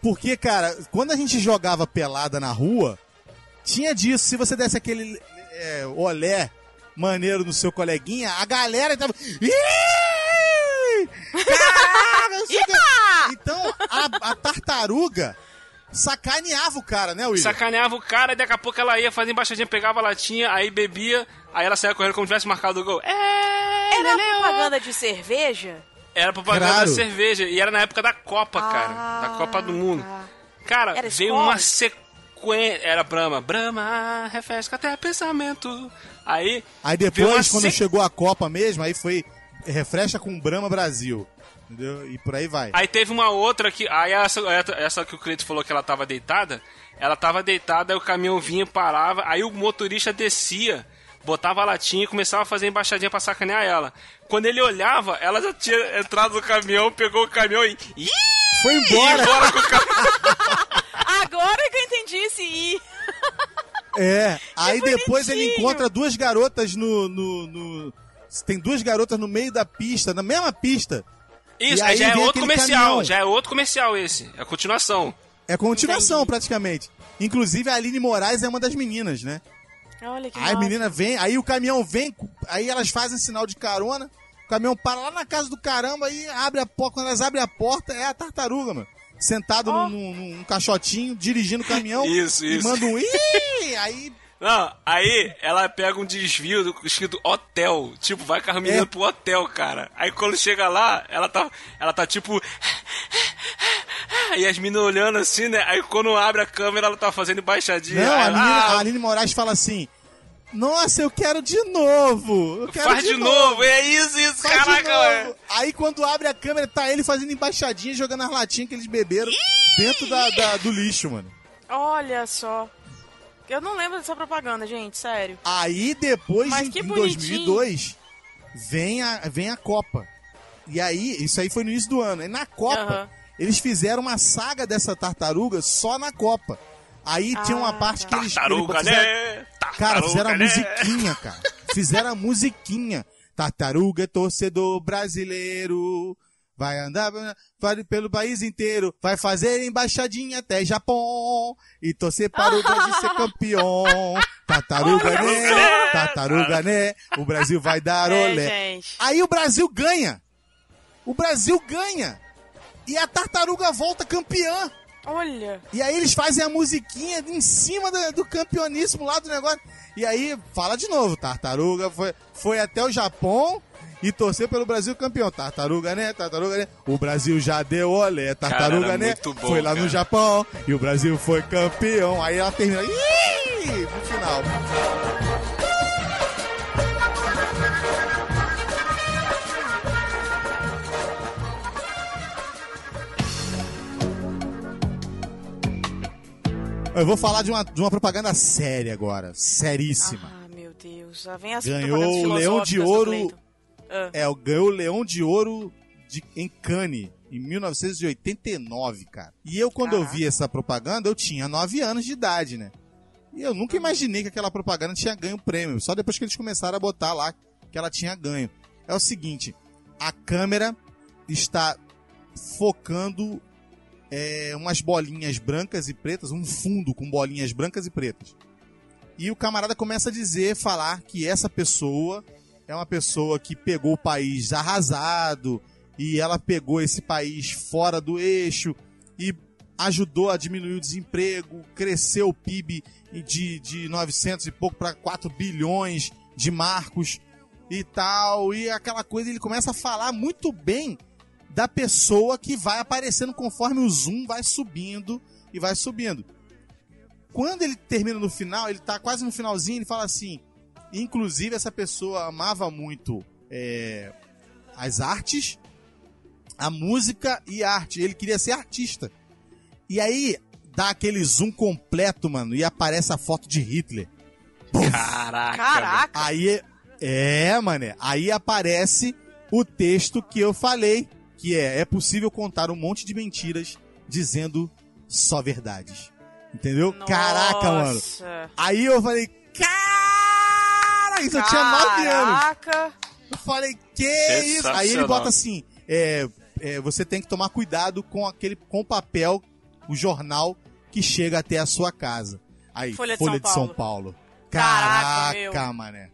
porque, cara, quando a gente jogava pelada na rua, tinha disso. Se você desse aquele é, olé maneiro no seu coleguinha, a galera tava. Ih! Caraca. Então, a, a tartaruga sacaneava o cara, né, William? Sacaneava o cara e daqui a pouco ela ia fazer embaixadinha, pegava a latinha, aí bebia, aí ela saía correndo como tivesse marcado o gol. É, Era Leleu. propaganda de cerveja? Era propaganda Claro. da cerveja. E era na época da Copa, cara. Da Copa do Mundo. tá. Cara, Era veio uma sequência. Era Brahma. Brahma, refresca até pensamento. Aí. Aí depois, quando se- chegou a Copa mesmo, aí foi refresca com Brahma Brasil. Entendeu? E por aí vai. Aí teve uma outra que. Aí essa, essa que o Cleito falou que ela tava deitada. Ela tava deitada, aí o caminhão vinha, parava, aí o motorista descia, botava a latinha e começava a fazer embaixadinha pra sacanear ela. Quando ele olhava, ela já tinha entrado no caminhão, pegou o caminhão e. Ih! Foi embora! embora com o caminhão. Agora que eu entendi esse I. É, aí depois ele encontra duas garotas no, no, no- Tem duas garotas no meio da pista, na mesma pista. Isso, E aí já é outro comercial, caminhão. já é outro comercial esse. É a continuação. É continuação, Entendi. praticamente. Inclusive a Aline Moraes é uma das meninas, né? Olha que Aí a menina vem, aí o caminhão vem, aí elas fazem sinal de carona, o caminhão para lá na casa do caramba, aí abre a porta, quando elas abrem a porta, é a tartaruga, mano. Sentado Ó. num, num- num caixotinho, dirigindo o caminhão. Isso, e isso. manda um ih! Aí Não, aí ela pega um desvio do escrito hotel. Tipo, vai com a menina É. pro hotel, cara. Aí quando chega lá, ela tá, ela tá tipo. E as meninas olhando assim, né? Aí quando abre a câmera, ela tá fazendo embaixadinha. Não, a, menina, ah, a Aline Moraes fala assim: Nossa, eu quero de novo! Eu quero faz de novo, é isso, isso, Faz de caraca, novo. ué. Aí quando abre a câmera, tá ele fazendo embaixadinha, jogando as latinhas que eles beberam dentro da, da- do lixo, mano. Olha só. Eu não lembro dessa propaganda, gente, sério. Aí depois, Mas em, em bonitinho. 2002, vem a, vem a Copa. E aí, isso aí foi no início do ano. E na Copa, Aham. eles fizeram uma saga dessa tartaruga só na Copa. Aí tinha uma Ah, parte que eles... Tartaruga, eles fizeram- né? Tartaruga, Cara, fizeram a né? musiquinha, cara. Fizeram a musiquinha. Tartaruga é torcedor brasileiro. Vai andar pelo país inteiro, vai fazer embaixadinha até Japão e torcer para o Brasil ser campeão. Tartaruga, né? Tartaruga, né? O Brasil vai dar É, olé. Aí o Brasil ganha. O Brasil ganha. E a tartaruga volta campeã. Olha. E aí eles fazem a musiquinha em cima do, do campeoníssimo lá do negócio. E aí, fala de novo, Tartaruga foi, foi até o Japão e torceu pelo Brasil campeão. Tartaruga, né? Tartaruga, né? O Brasil já deu olé. Tartaruga, Cara, né? bom, foi lá no cara. Japão e o Brasil foi campeão. Aí ela termina. Ih! No final. Eu vou falar de uma, de uma propaganda séria agora. Seríssima. Ah, meu Deus. Lá vem as Ganhou o Leão de Ouro. Ah, É, o- ganhou o Leão de Ouro de, em Cannes, em 1989, cara. E eu, quando eu vi essa propaganda, eu tinha 9 anos de idade, né? E eu nunca imaginei que aquela propaganda tinha ganho prêmio. Só depois que eles começaram a botar lá que ela tinha ganho. É o seguinte, a câmera está focando é, umas bolinhas brancas e pretas, um fundo com bolinhas brancas e pretas. E o camarada começa a dizer, falar que essa pessoa é uma pessoa que pegou o país arrasado e ela pegou esse país fora do eixo e ajudou a diminuir o desemprego, cresceu o PIB de, de 900 e pouco para 4 bilhões de marcos e tal, e aquela coisa, ele começa a falar muito bem da pessoa que vai aparecendo conforme o zoom vai subindo e vai subindo. Quando ele termina no final, ele tá quase no finalzinho, ele fala assim: inclusive essa pessoa amava muito é, as artes, a música e a arte. Ele queria ser artista. E aí dá aquele zoom completo, mano, e aparece a foto de Hitler. Caraca. Caraca. Aí é, mané. Aí aparece o texto que eu falei, que é é possível contar um monte de mentiras dizendo só verdades. Entendeu? Caraca, mano. Nossa. Aí eu falei, cara, isso eu tinha 9 anos. Caraca. Eu falei, que isso? Aí ele bota assim, é, é, você tem que tomar cuidado com aquele com o papel, o jornal que chega até a sua casa. Aí, Folha Folha, de de, São São Paulo. Caraca, Caraca, meu. mané.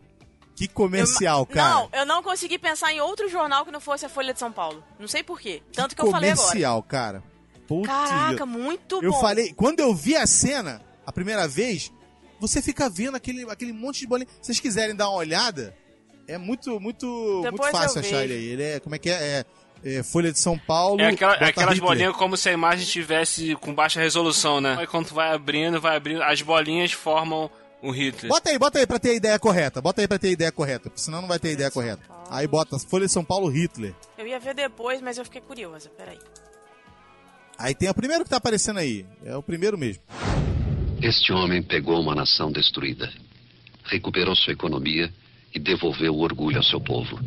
Que comercial, Eu- cara. Não, eu não consegui pensar em outro jornal que não fosse a Folha de São Paulo. Não sei porquê. Tanto que eu falei agora. comercial, cara. Putz, Caraca, muito eu bom. falei, quando eu vi a cena a primeira vez, você fica vendo aquele, aquele monte de bolinha. Se vocês quiserem dar uma olhada, é muito muito muito fácil achar ele aí. Ele é, como é que é? É, é Folha de São Paulo. É aquela- bota aquelas Hitler. bolinhas como se a imagem estivesse com baixa resolução, né? Aí quando tu vai abrindo, vai abrindo, as bolinhas formam o Hitler. Bota aí, bota aí pra ter a ideia correta. Bota aí pra ter a ideia correta, porque senão não vai ter a ideia correta. Aí bota Folha de São Paulo Hitler. Eu ia ver depois, mas eu fiquei curiosa. Peraí. Aí tem o primeiro que tá aparecendo aí. É o primeiro mesmo. Este homem pegou uma nação destruída, recuperou sua economia e devolveu o orgulho ao seu povo.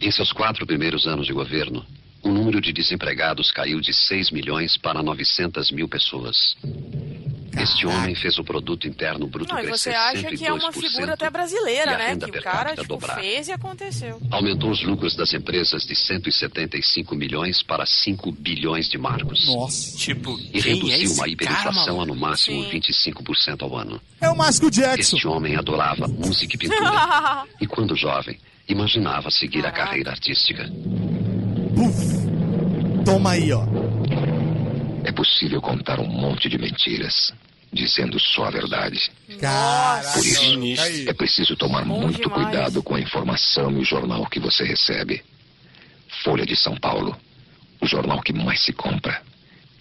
Em seus quatro primeiros anos de governo, o número de desempregados caiu de 6 milhões para 900 mil pessoas. Este homem fez o produto interno bruto Não, crescer você acha que é uma 102% figura até e brasileira, a né? Que o cara, tipo, dobrar. fez e aconteceu. Aumentou os lucros das empresas de 175 milhões para 5 bilhões de marcos. Nossa. Tipo, E é reduziu uma cara, hiperinflação a no máximo Sim. 25% ao ano. É o Márcio Jackson. Este homem adorava música e pintura. e quando jovem, imaginava seguir a Caraca. carreira artística. Puf. Toma aí, ó. É possível contar um monte de mentiras, dizendo só a verdade. Caraca, Por isso, tá aí. É preciso tomar Bom muito demais. cuidado com a informação e o jornal que você recebe. Folha de São Paulo, o jornal que mais se compra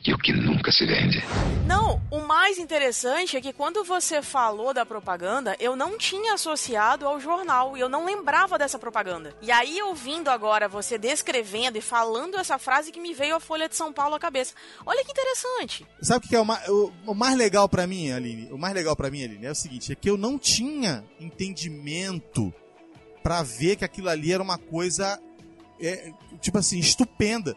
e o que nunca se vende. Não, o mais interessante é que quando você falou da propaganda, eu não tinha associado ao jornal e eu não lembrava dessa propaganda. E aí, ouvindo agora você descrevendo e falando essa frase que me veio a Folha de São Paulo à cabeça. Olha que interessante. Sabe o que é o mais, o, o mais legal pra mim, Aline? O mais legal pra mim, Aline, é o seguinte, é que eu não tinha entendimento pra ver que aquilo ali era uma coisa é, tipo assim, estupenda.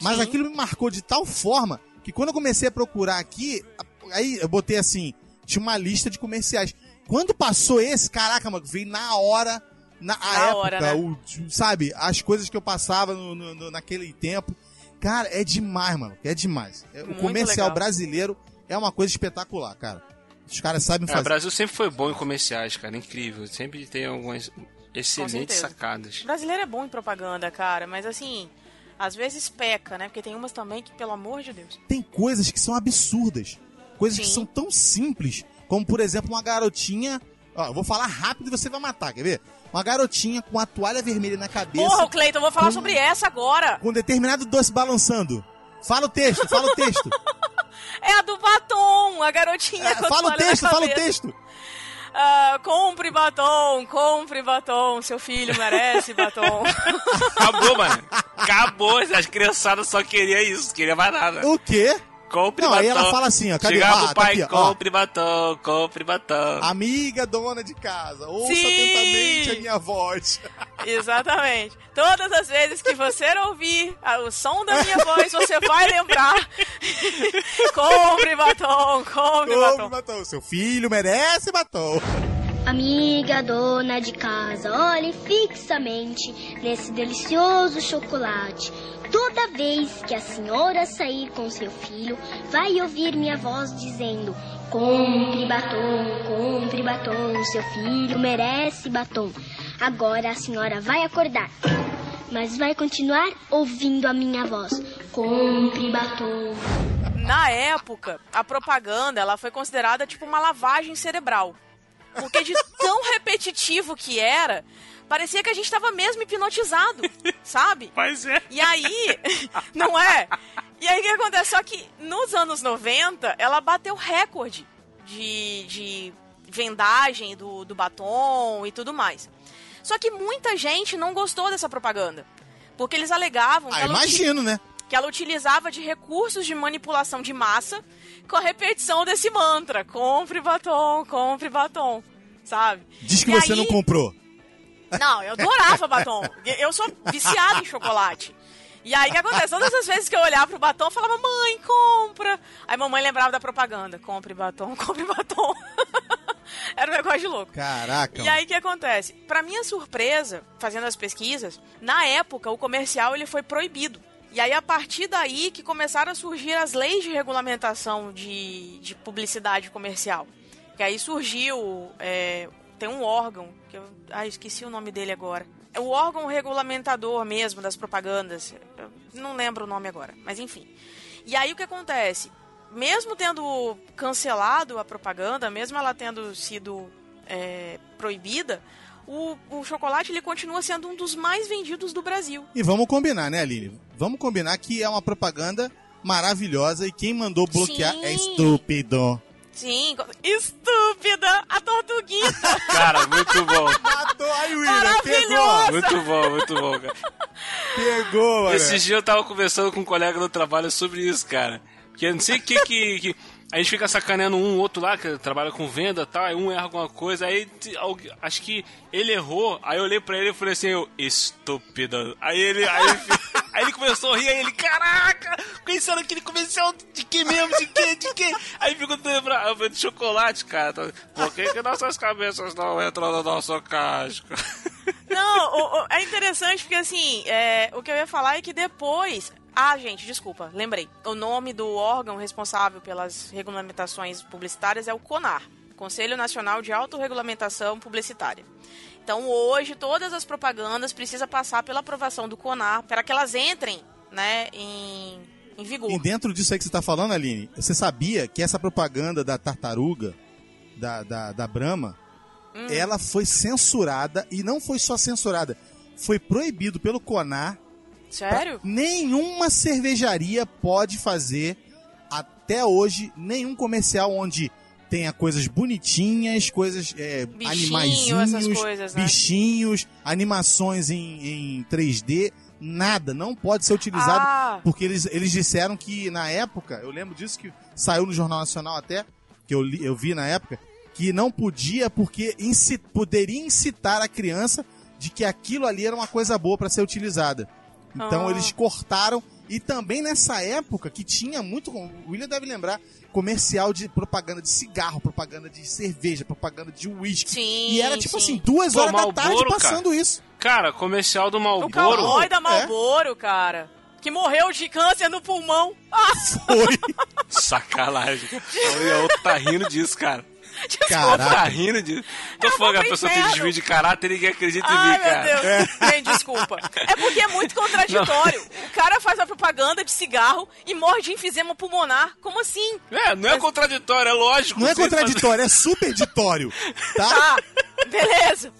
Mas Sim. aquilo me marcou de tal forma que quando eu comecei a procurar aqui, aí eu botei assim, tinha uma lista de comerciais. Quando passou esse, caraca, mano, veio na hora Na, Na época, hora, né? o, sabe, as coisas que eu passava no, no- no- naquele tempo. Cara, é demais, mano. É demais. É, o comercial legal. brasileiro é uma coisa espetacular, cara. Os caras sabem É, o fazer. Brasil sempre foi bom em comerciais, cara. Incrível. Sempre tem algumas excelentes sacadas. O brasileiro é bom em propaganda, cara, mas assim, às vezes peca, né? Porque tem umas também que, pelo amor de Deus. Tem coisas que são absurdas. Coisas que Sim. são tão simples. Como, por exemplo, uma garotinha. Ó, eu vou falar rápido e você vai matar, quer ver? Uma garotinha com a toalha vermelha na cabeça. Porra, Cleiton, eu vou falar com- sobre essa agora. Com um determinado doce balançando. Fala o texto, fala o texto. É a do batom, a garotinha É, com a fala o texto, fala o texto. Ah, compre batom, compre batom, seu filho merece batom. Acabou, mano. Acabou. As criançadas só queriam isso. Queria mais nada. O quê? Compre Não, batom. aí ela fala assim, ó, cadê? Chegava Ah, o tá pai, aqui, ó. compre batom, compre batom. Amiga dona de casa, ouça Sim. atentamente a minha voz. Exatamente. Todas as vezes que você ouvir o som da minha voz, você vai lembrar. compre batom, compre Compre batom. batom. Seu filho merece batom. Amiga dona de casa, olhe fixamente nesse delicioso chocolate. Toda vez que a senhora sair com seu filho, vai ouvir minha voz dizendo: Compre batom, compre batom, seu filho merece batom. Agora a senhora vai acordar, mas vai continuar ouvindo a minha voz: Compre batom. Na época, a propaganda ela foi considerada tipo uma lavagem cerebral. Porque de tão repetitivo que era, parecia que a gente estava mesmo hipnotizado, sabe? Mas é. E aí, não é? E aí o que acontece? Só que nos anos 90, ela bateu recorde de, de vendagem do, do batom e tudo mais. Só que muita gente não gostou dessa propaganda. Porque eles alegavam que, Ah, imagino, né? que ela utilizava de recursos de manipulação de massa com a repetição desse mantra: compre batom, compre batom, sabe? Diz que E você aí- não comprou. não, eu adorava batom. Eu sou viciada em chocolate. E aí o que acontece? Todas as vezes que eu olhava pro batom, eu falava, mãe, compra. Aí mamãe lembrava da propaganda. Compre batom, compre batom. Era um negócio de louco. Caraca. E aí o que acontece? Pra minha surpresa, fazendo as pesquisas, na época o comercial ele foi proibido. E aí a partir daí que começaram a surgir as leis de regulamentação de, de publicidade comercial. Que aí surgiu, é, tem um órgão, que eu ah, esqueci o nome dele agora. É o órgão regulamentador mesmo das propagandas. Eu não lembro o nome agora, mas enfim. E aí o que acontece? Mesmo tendo cancelado a propaganda, mesmo ela tendo sido é, proibida, o, o chocolate ele continua sendo um dos mais vendidos do Brasil. E vamos combinar, né, Aline? Vamos combinar que é uma propaganda maravilhosa e quem mandou bloquear Sim. é estúpido. Sim, estúpida, a tortuguita. Cara, muito bom. Matou aí, William. Maravilhoso! Muito bom, muito bom, cara. Pegou, mano. Esse dia eu tava conversando com um colega do trabalho sobre isso, cara. Que eu não sei o que, que, que- A gente fica sacaneando um outro lá, que trabalha com venda e tal, aí um erra alguma coisa, aí acho que ele errou, aí eu olhei pra ele e falei assim, eu, estúpido. Aí ele, aí, aí ele começou a rir, aí ele, caraca, pensando que ele comercial de que mesmo, de que, de que? Aí ficou falei, de chocolate, cara. Tá- Por que, que nossas cabeças não entram na nossa casca? Não, o- o- é interessante porque assim, é, o que eu ia falar é que depois. Ah, gente, desculpa, lembrei. O nome do órgão responsável pelas regulamentações publicitárias é o CONAR Conselho Nacional de Autorregulamentação Publicitária. Então hoje todas as propagandas precisam passar pela aprovação do CONAR para que elas entrem né, em, em vigor. E dentro disso aí que você tá falando, Aline, você sabia que essa propaganda da tartaruga, da, da, da Brahma, Hum. ela foi censurada e não foi só censurada, foi proibido pelo CONAR. Sério? Nenhuma cervejaria pode fazer até hoje nenhum comercial onde tenha coisas bonitinhas, coisas é, Bichinho, animaizinhos, coisas, né? bichinhos, animações em, em 3D, nada, não pode ser utilizado Ah, porque eles, eles disseram que na época, eu lembro disso que saiu no Jornal Nacional até, que eu, li- eu vi na época, que não podia porque inci- poderia incitar a criança de que aquilo ali era uma coisa boa para ser utilizada. Então Ah. eles cortaram E também nessa época que tinha muito, o William deve lembrar, comercial de propaganda de cigarro, propaganda de cerveja, propaganda de uísque. Sim, E era tipo sim. assim, duas Pô, horas da Marlboro, tarde cara. passando isso. Cara, comercial do O Malboro. cowboy da É? Malboro, cara. Que morreu de câncer no pulmão. Ah, Foi. Sacanagem. cara. O outro tá rindo disso, cara. Tá Caraca. rindo disso. Tô Eu falando que a pessoa tem inferno. desvio de caráter e ninguém acredita em Ai, mim, cara. meu Deus. Gente, desculpa. É porque é muito contraditório. O cara faz uma propaganda de cigarro e morre de enfisema pulmonar. Como assim? É, não é contraditório, é lógico. Não é contraditório, é superditório. Tá? Tá, beleza.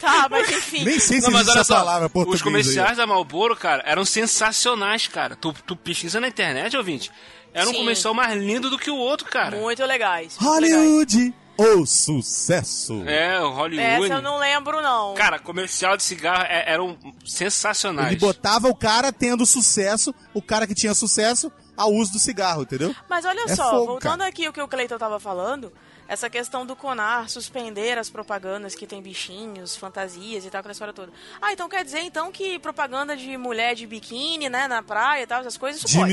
Tá, mas enfim. Nem sei se Não, mas olha essa só, palavra os comerciais da Marlboro, cara, eram sensacionais, cara. Tu, tu pesquisa na internet, ouvinte, era um Sim. comercial mais lindo do que o outro, cara. Muito legais. muito legais. Hollywood, o sucesso. É, o Hollywood. Essa eu não lembro, não. Cara, comercial de cigarro é- eram sensacionais. Ele botava o cara tendo sucesso, o cara que tinha sucesso, ao uso do cigarro, entendeu? Mas olha É só, fogo, voltando cara. aqui o que o Cleiton tava falando, essa questão do Conar suspender as propagandas que tem bichinhos, fantasias e tal, aquela história toda. Ah, então quer dizer então que propaganda de mulher de biquíni, né, na praia e tal, essas coisas, isso pode.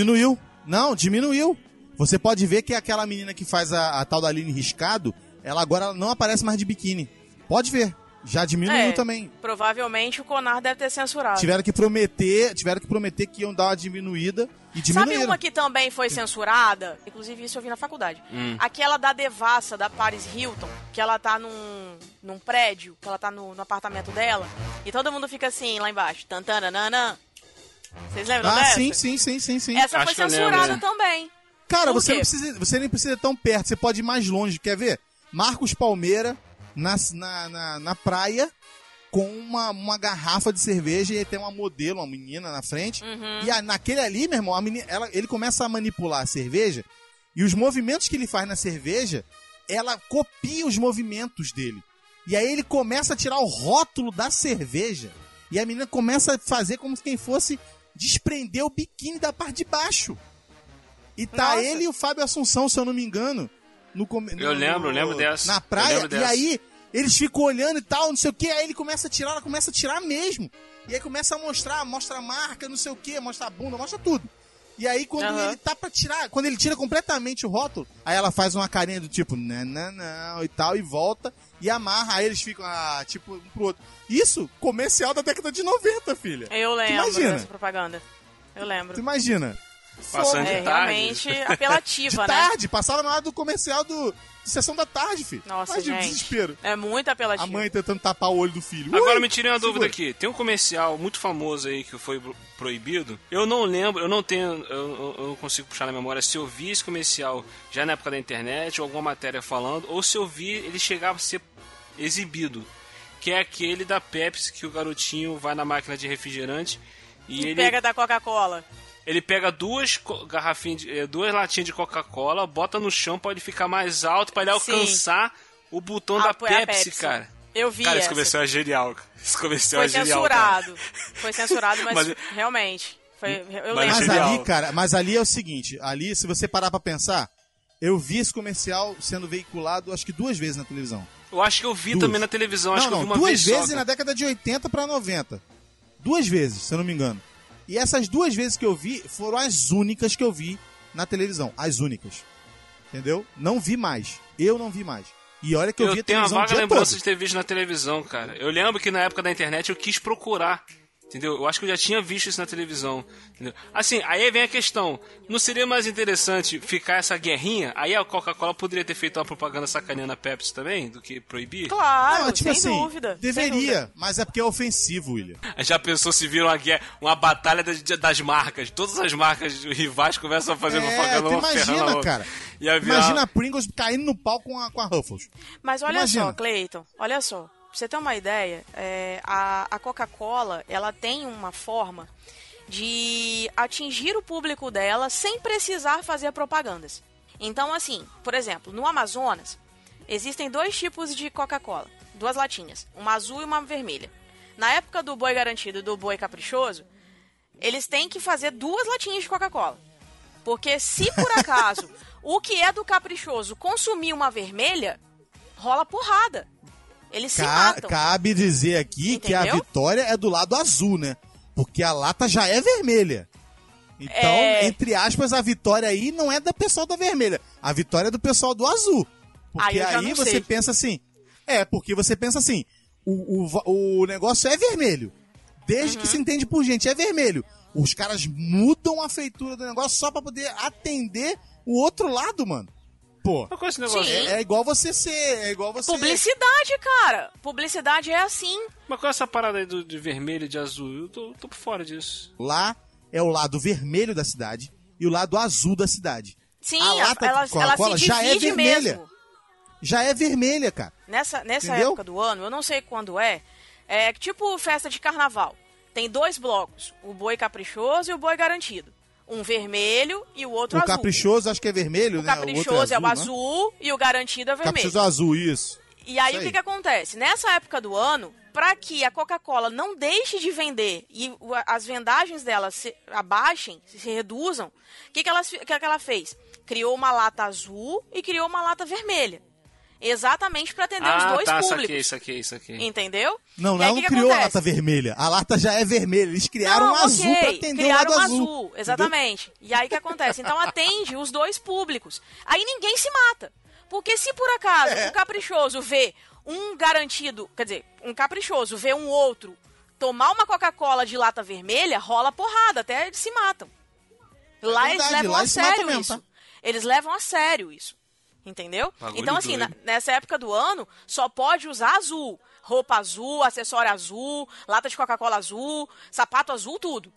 Diminuiu. Não, diminuiu. Você pode ver que aquela menina que faz a, a tal da Aline Riscado, ela agora não aparece mais de biquíni. Pode ver. Já diminuiu É, também. Provavelmente o Conar deve ter censurado. Tiveram que prometer, tiveram que prometer que iam dar uma diminuída e Sabe diminuíram. uma que também foi censurada? Inclusive isso eu vi na faculdade. Aquela da Devassa, da Paris Hilton, que ela tá num, num prédio, que ela tá no, no apartamento dela, e todo mundo fica assim, lá embaixo, tantananana. Vocês lembram Ah, dessa? sim, sim, sim, sim, sim. Essa Acho foi censurada também. Cara, Por você não, precisa, você nem precisa ir tão perto, você pode ir mais longe. Quer ver? Marcos Palmeira na, na, na, na praia com uma, uma garrafa de cerveja e aí tem uma modelo, uma menina na frente. Uhum. E a- naquele ali, meu irmão, a menina, ela, ele começa a manipular a cerveja e os movimentos que ele faz na cerveja, ela copia os movimentos dele. E aí ele começa a tirar o rótulo da cerveja e a menina começa a fazer como se quem fosse desprender o biquíni da parte de baixo. E tá Nossa. ele e o Fábio Assunção, se eu não me engano, no come- Eu no- lembro, no- lembro dessa. Na praia, e dessa. aí eles ficam olhando e tal, não sei o que, aí ele começa a tirar, ela começa a tirar mesmo. E aí começa a mostrar, mostra a marca, não sei o que, mostra a bunda, mostra tudo. E aí quando Aham. ele tá pra tirar, quando ele tira completamente o rótulo, aí ela faz uma carinha do tipo, não, não, não, e tal, e volta, e amarra, aí eles ficam, ah, tipo, um pro outro. Isso, comercial da década de 90, filha. Eu lembro imagina? dessa propaganda. Eu lembro. Tu imagina? Passando É de tarde. realmente De apelativa, né? tarde, passava na hora do comercial do, de sessão da tarde, filho. Nossa, Imagina gente. desespero. É muito apelativo. A mãe tentando tapar o olho do filho. Agora Ui, me tirem uma segura. dúvida aqui. Tem um comercial muito famoso aí que foi pro- proibido. Eu não lembro, eu não tenho, eu, eu- eu não consigo puxar na memória se eu vi esse comercial já na época da internet ou alguma matéria falando, ou se eu vi ele chegava a ser exibido. Que é aquele da Pepsi que o garotinho vai na máquina de refrigerante e E ele pega da Coca-Cola. ele pega duas garrafinhas, de, eh, duas latinhas de Coca-Cola, bota no chão pra ele ficar mais alto, pra ele Sim. alcançar o botão Ah, da Pepsi, Pepsi. cara. Eu vi Cara, esse essa. comercial é genial. cara. Esse comercial Foi é genial. cara. censurado. Foi censurado, mas, Mas- realmente. Foi, eu Mas lembro. Mas ali, cara, mas ali é o seguinte, ali, se você parar pra pensar, eu vi esse comercial sendo veiculado acho que duas vezes na televisão. Eu acho que eu vi Duas. também na televisão, acho não, que eu não, vi uma duas vez só, vezes cara. na década de 80 pra 90. Duas vezes, se eu não me engano. E essas duas vezes que eu vi foram as únicas que eu vi na televisão. As únicas. Entendeu? Não vi mais. Eu não vi mais. E olha que eu, Eu vi a tenho uma televisão o vaga lembrança todo. de ter visto na televisão, cara. Eu lembro que na época da internet eu quis procurar. Entendeu? Eu acho que eu já tinha visto isso na televisão. Entendeu? Assim, aí vem a questão. Não seria mais interessante ficar essa guerrinha? Aí a Coca-Cola poderia ter feito uma propaganda sacaneando a Pepsi também, do que proibir? Claro, Não, tipo sem assim, dúvida. sem deveria, dúvida. mas é porque é ofensivo, William. Já pensou se vira uma guerra, uma batalha das, das marcas? Todas as marcas rivais começam a fazer É, propaganda uma imagina, cara. Imagina a Pringles caindo no pau com a, com a Ruffles. Mas olha Imagina. só, Cleiton, olha só. Pra você ter uma ideia, é, a, a Coca-Cola, ela tem uma forma de atingir o público dela sem precisar fazer propagandas. Então, assim, por exemplo, no Amazonas, existem dois tipos de Coca-Cola. Duas latinhas, uma azul e uma vermelha. Na época do boi garantido e do boi caprichoso, eles têm que fazer duas latinhas de Coca-Cola. Porque se por acaso o que é do caprichoso consumir uma vermelha, rola porrada. Eles se Ca- matam. cabe dizer aqui que a Entendeu? vitória é do lado azul, né? Porque a lata já é vermelha. Então, É. entre aspas, a vitória aí não é da pessoal da vermelha. A vitória é do pessoal do azul. Porque Aí aí você sei. pensa assim. É, porque você pensa assim. O, o, o negócio é vermelho. Desde Uhum. que se entende por gente, é vermelho. Os caras mudam a feitura do negócio só pra poder atender o outro lado, mano. Pô. É esse negócio? Sim. É, é igual você ser. É igual você. Publicidade, cara. Publicidade é assim. Mas qual é essa parada aí do, de vermelho e de azul? Eu tô, tô por fora disso. Lá é o lado vermelho da cidade e o lado azul da cidade. Sim, A lata ela, ela se já é vermelha. mesmo. Já é vermelha, cara. Nessa, nessa Entendeu? época do ano, eu não sei quando é, é tipo festa de carnaval. Tem dois blocos, o boi caprichoso e o boi garantido. Um vermelho e o outro o azul. caprichoso acho que é vermelho, O né? outro caprichoso é, o né? azul e o garantido é vermelho. Caprichoso é azul, isso. E aí Isso o que, aí. que acontece? Nessa época do ano, para que a Coca-Cola não deixe de vender e o- as vendagens dela se abaixem, se, se reduzam, o que, que, ela, que, que ela fez? Criou uma lata azul e criou uma lata vermelha. Exatamente para atender os ah, dois tá, públicos. saquei, saquei, saquei. Entendeu? Não, E não, aí, não o que que criou a acontece? lata vermelha. A lata já é vermelha. Eles criaram Não, um azul ok, pra atender criaram o um lado azul. azul. Exatamente. E aí o que acontece? Então atende os dois públicos. Aí ninguém se mata. Porque se por acaso É. o caprichoso vê um garantido, quer dizer, um caprichoso vê um outro tomar uma Coca-Cola de lata vermelha, rola porrada, até eles se matam. Lá eles verdade, levam lá a eles sério mesmo, isso. tá? Eles levam a sério isso. Entendeu? Bagulho então, assim, na- nessa época do ano, só pode usar azul. Roupa azul, acessório azul, lata de Coca-Cola azul, sapato azul, tudo.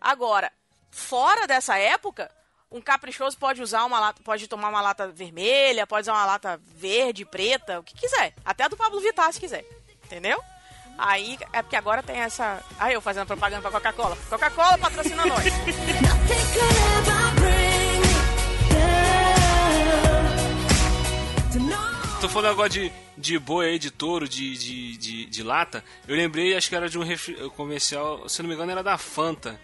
Agora, fora dessa época, um caprichoso pode usar uma lata, pode tomar uma lata vermelha, pode usar uma lata verde, preta, o que quiser. Até a do Pablo Vittar, se quiser. Entendeu? Aí é porque agora tem essa. Aí eu fazendo propaganda pra Coca-Cola. Coca-Cola patrocina nós. Falando agora de, de boi aí, de touro, de, de, de, de lata. Eu lembrei, acho que era de um refri- comercial, se não me engano, era da Fanta.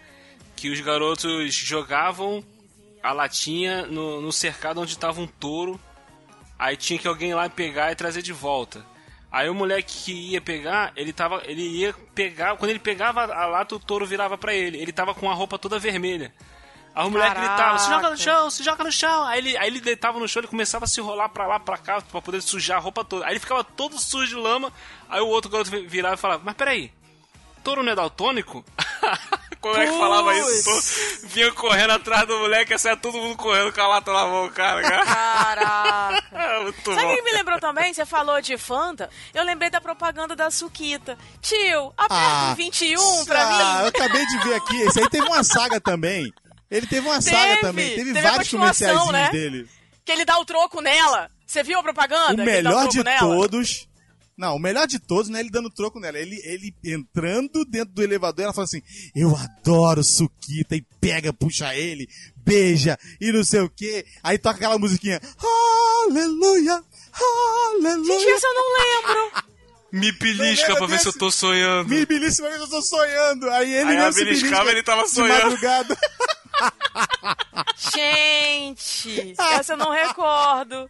Que os garotos jogavam a latinha no, no cercado onde tava um touro. Aí tinha que alguém lá pegar e trazer de volta. Aí o moleque que ia pegar, ele tava. Ele ia pegar. Quando ele pegava a lata, o touro virava pra ele. Ele tava com a roupa toda vermelha. Aí o moleque Caraca. gritava, se joga no chão, se joga no chão. Aí ele, aí ele deitava no chão, ele começava a se rolar pra lá, pra cá, pra poder sujar a roupa toda. Aí ele ficava todo sujo de lama. Aí o outro garoto virava e falava, mas peraí, touro não é daltônico? o moleque falava isso, vinha correndo atrás do moleque, assim, todo mundo correndo com a lata na mão, cara. cara. Caraca. É muito Sabe o que me lembrou também? Você falou de Fanta. Eu lembrei da propaganda da Suquita. Tio, aperta o 21 pra ah, mim. eu acabei de ver aqui. Esse aí teve uma saga também. Ele teve uma saga Teve, também. Teve, teve a vários comerciais né? dele. Que ele dá o troco nela. Você viu a propaganda? O Que ele dá melhor troco de nela? todos. Não, o melhor de todos não é ele dando troco nela. Ele, ele entrando dentro do elevador, ela fala assim: Eu adoro Suquita. E pega, puxa ele, beija e não sei o quê. Aí toca aquela musiquinha: Aleluia, Aleluia. Gente, essa eu não lembro. Me belisca pra ver se eu tô sonhando. Me belisca, mas eu tô sonhando. Aí ele Aí mesmo se beliscava, belisca ele tava de sonhando. madrugada. Gente, essa eu não recordo.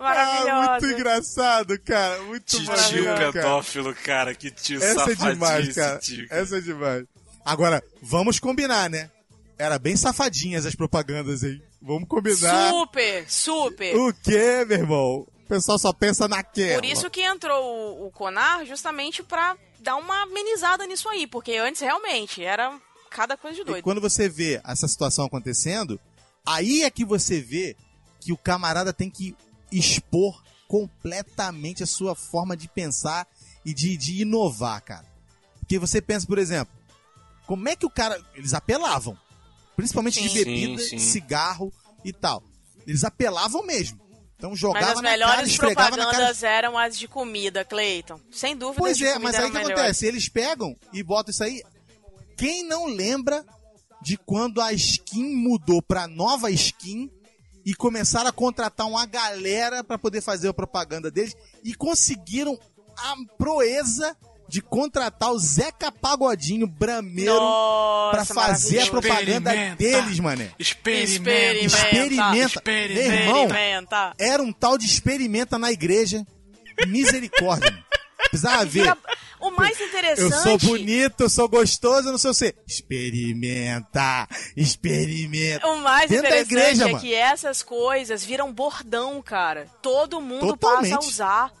Ah, Maravilhosa. muito engraçado, cara. Muito Tio pedófilo, cara. Que tio Essa é safadinho demais, cara. tio, cara. Essa é demais. Agora, vamos combinar, né? Era bem safadinhas as propagandas aí. Vamos combinar. Super, super. O quê, meu irmão? O pessoal só pensa naquela. Por isso que entrou o, o Conar justamente pra dar uma amenizada nisso aí, porque antes realmente era cada coisa de E doido. quando você vê essa situação acontecendo, aí é que você vê que o camarada tem que expor completamente a sua forma de pensar e de, de inovar, cara. Porque você pensa, por exemplo, como é que o cara. Eles apelavam. Principalmente de Sim. bebida, Sim, sim. cigarro e tal. Eles apelavam mesmo. Então Mas jogava as na cara, melhores esfregava na cara. propagandas eram as de comida, Cleiton. Sem dúvida, Pois de é, mas aí o que melhores. acontece? Eles pegam e botam isso aí. Quem não lembra de quando a skin mudou pra nova skin e começaram a contratar uma galera pra poder fazer a propaganda deles e conseguiram a proeza de contratar o Zeca Pagodinho Brameiro pra fazer a propaganda deles, mané. Experimenta. Experimenta. Experimenta. Meu irmão, Experimenta. era um tal de experimenta na igreja. Misericórdia. Vira- O mais Eu interessante. sou bonito, eu sou gostoso, eu não sei o que. Experimenta, experimenta. O mais Dentro da interessante igreja, é mano. que essas coisas viram bordão, cara. Todo mundo Totalmente. passa a usar.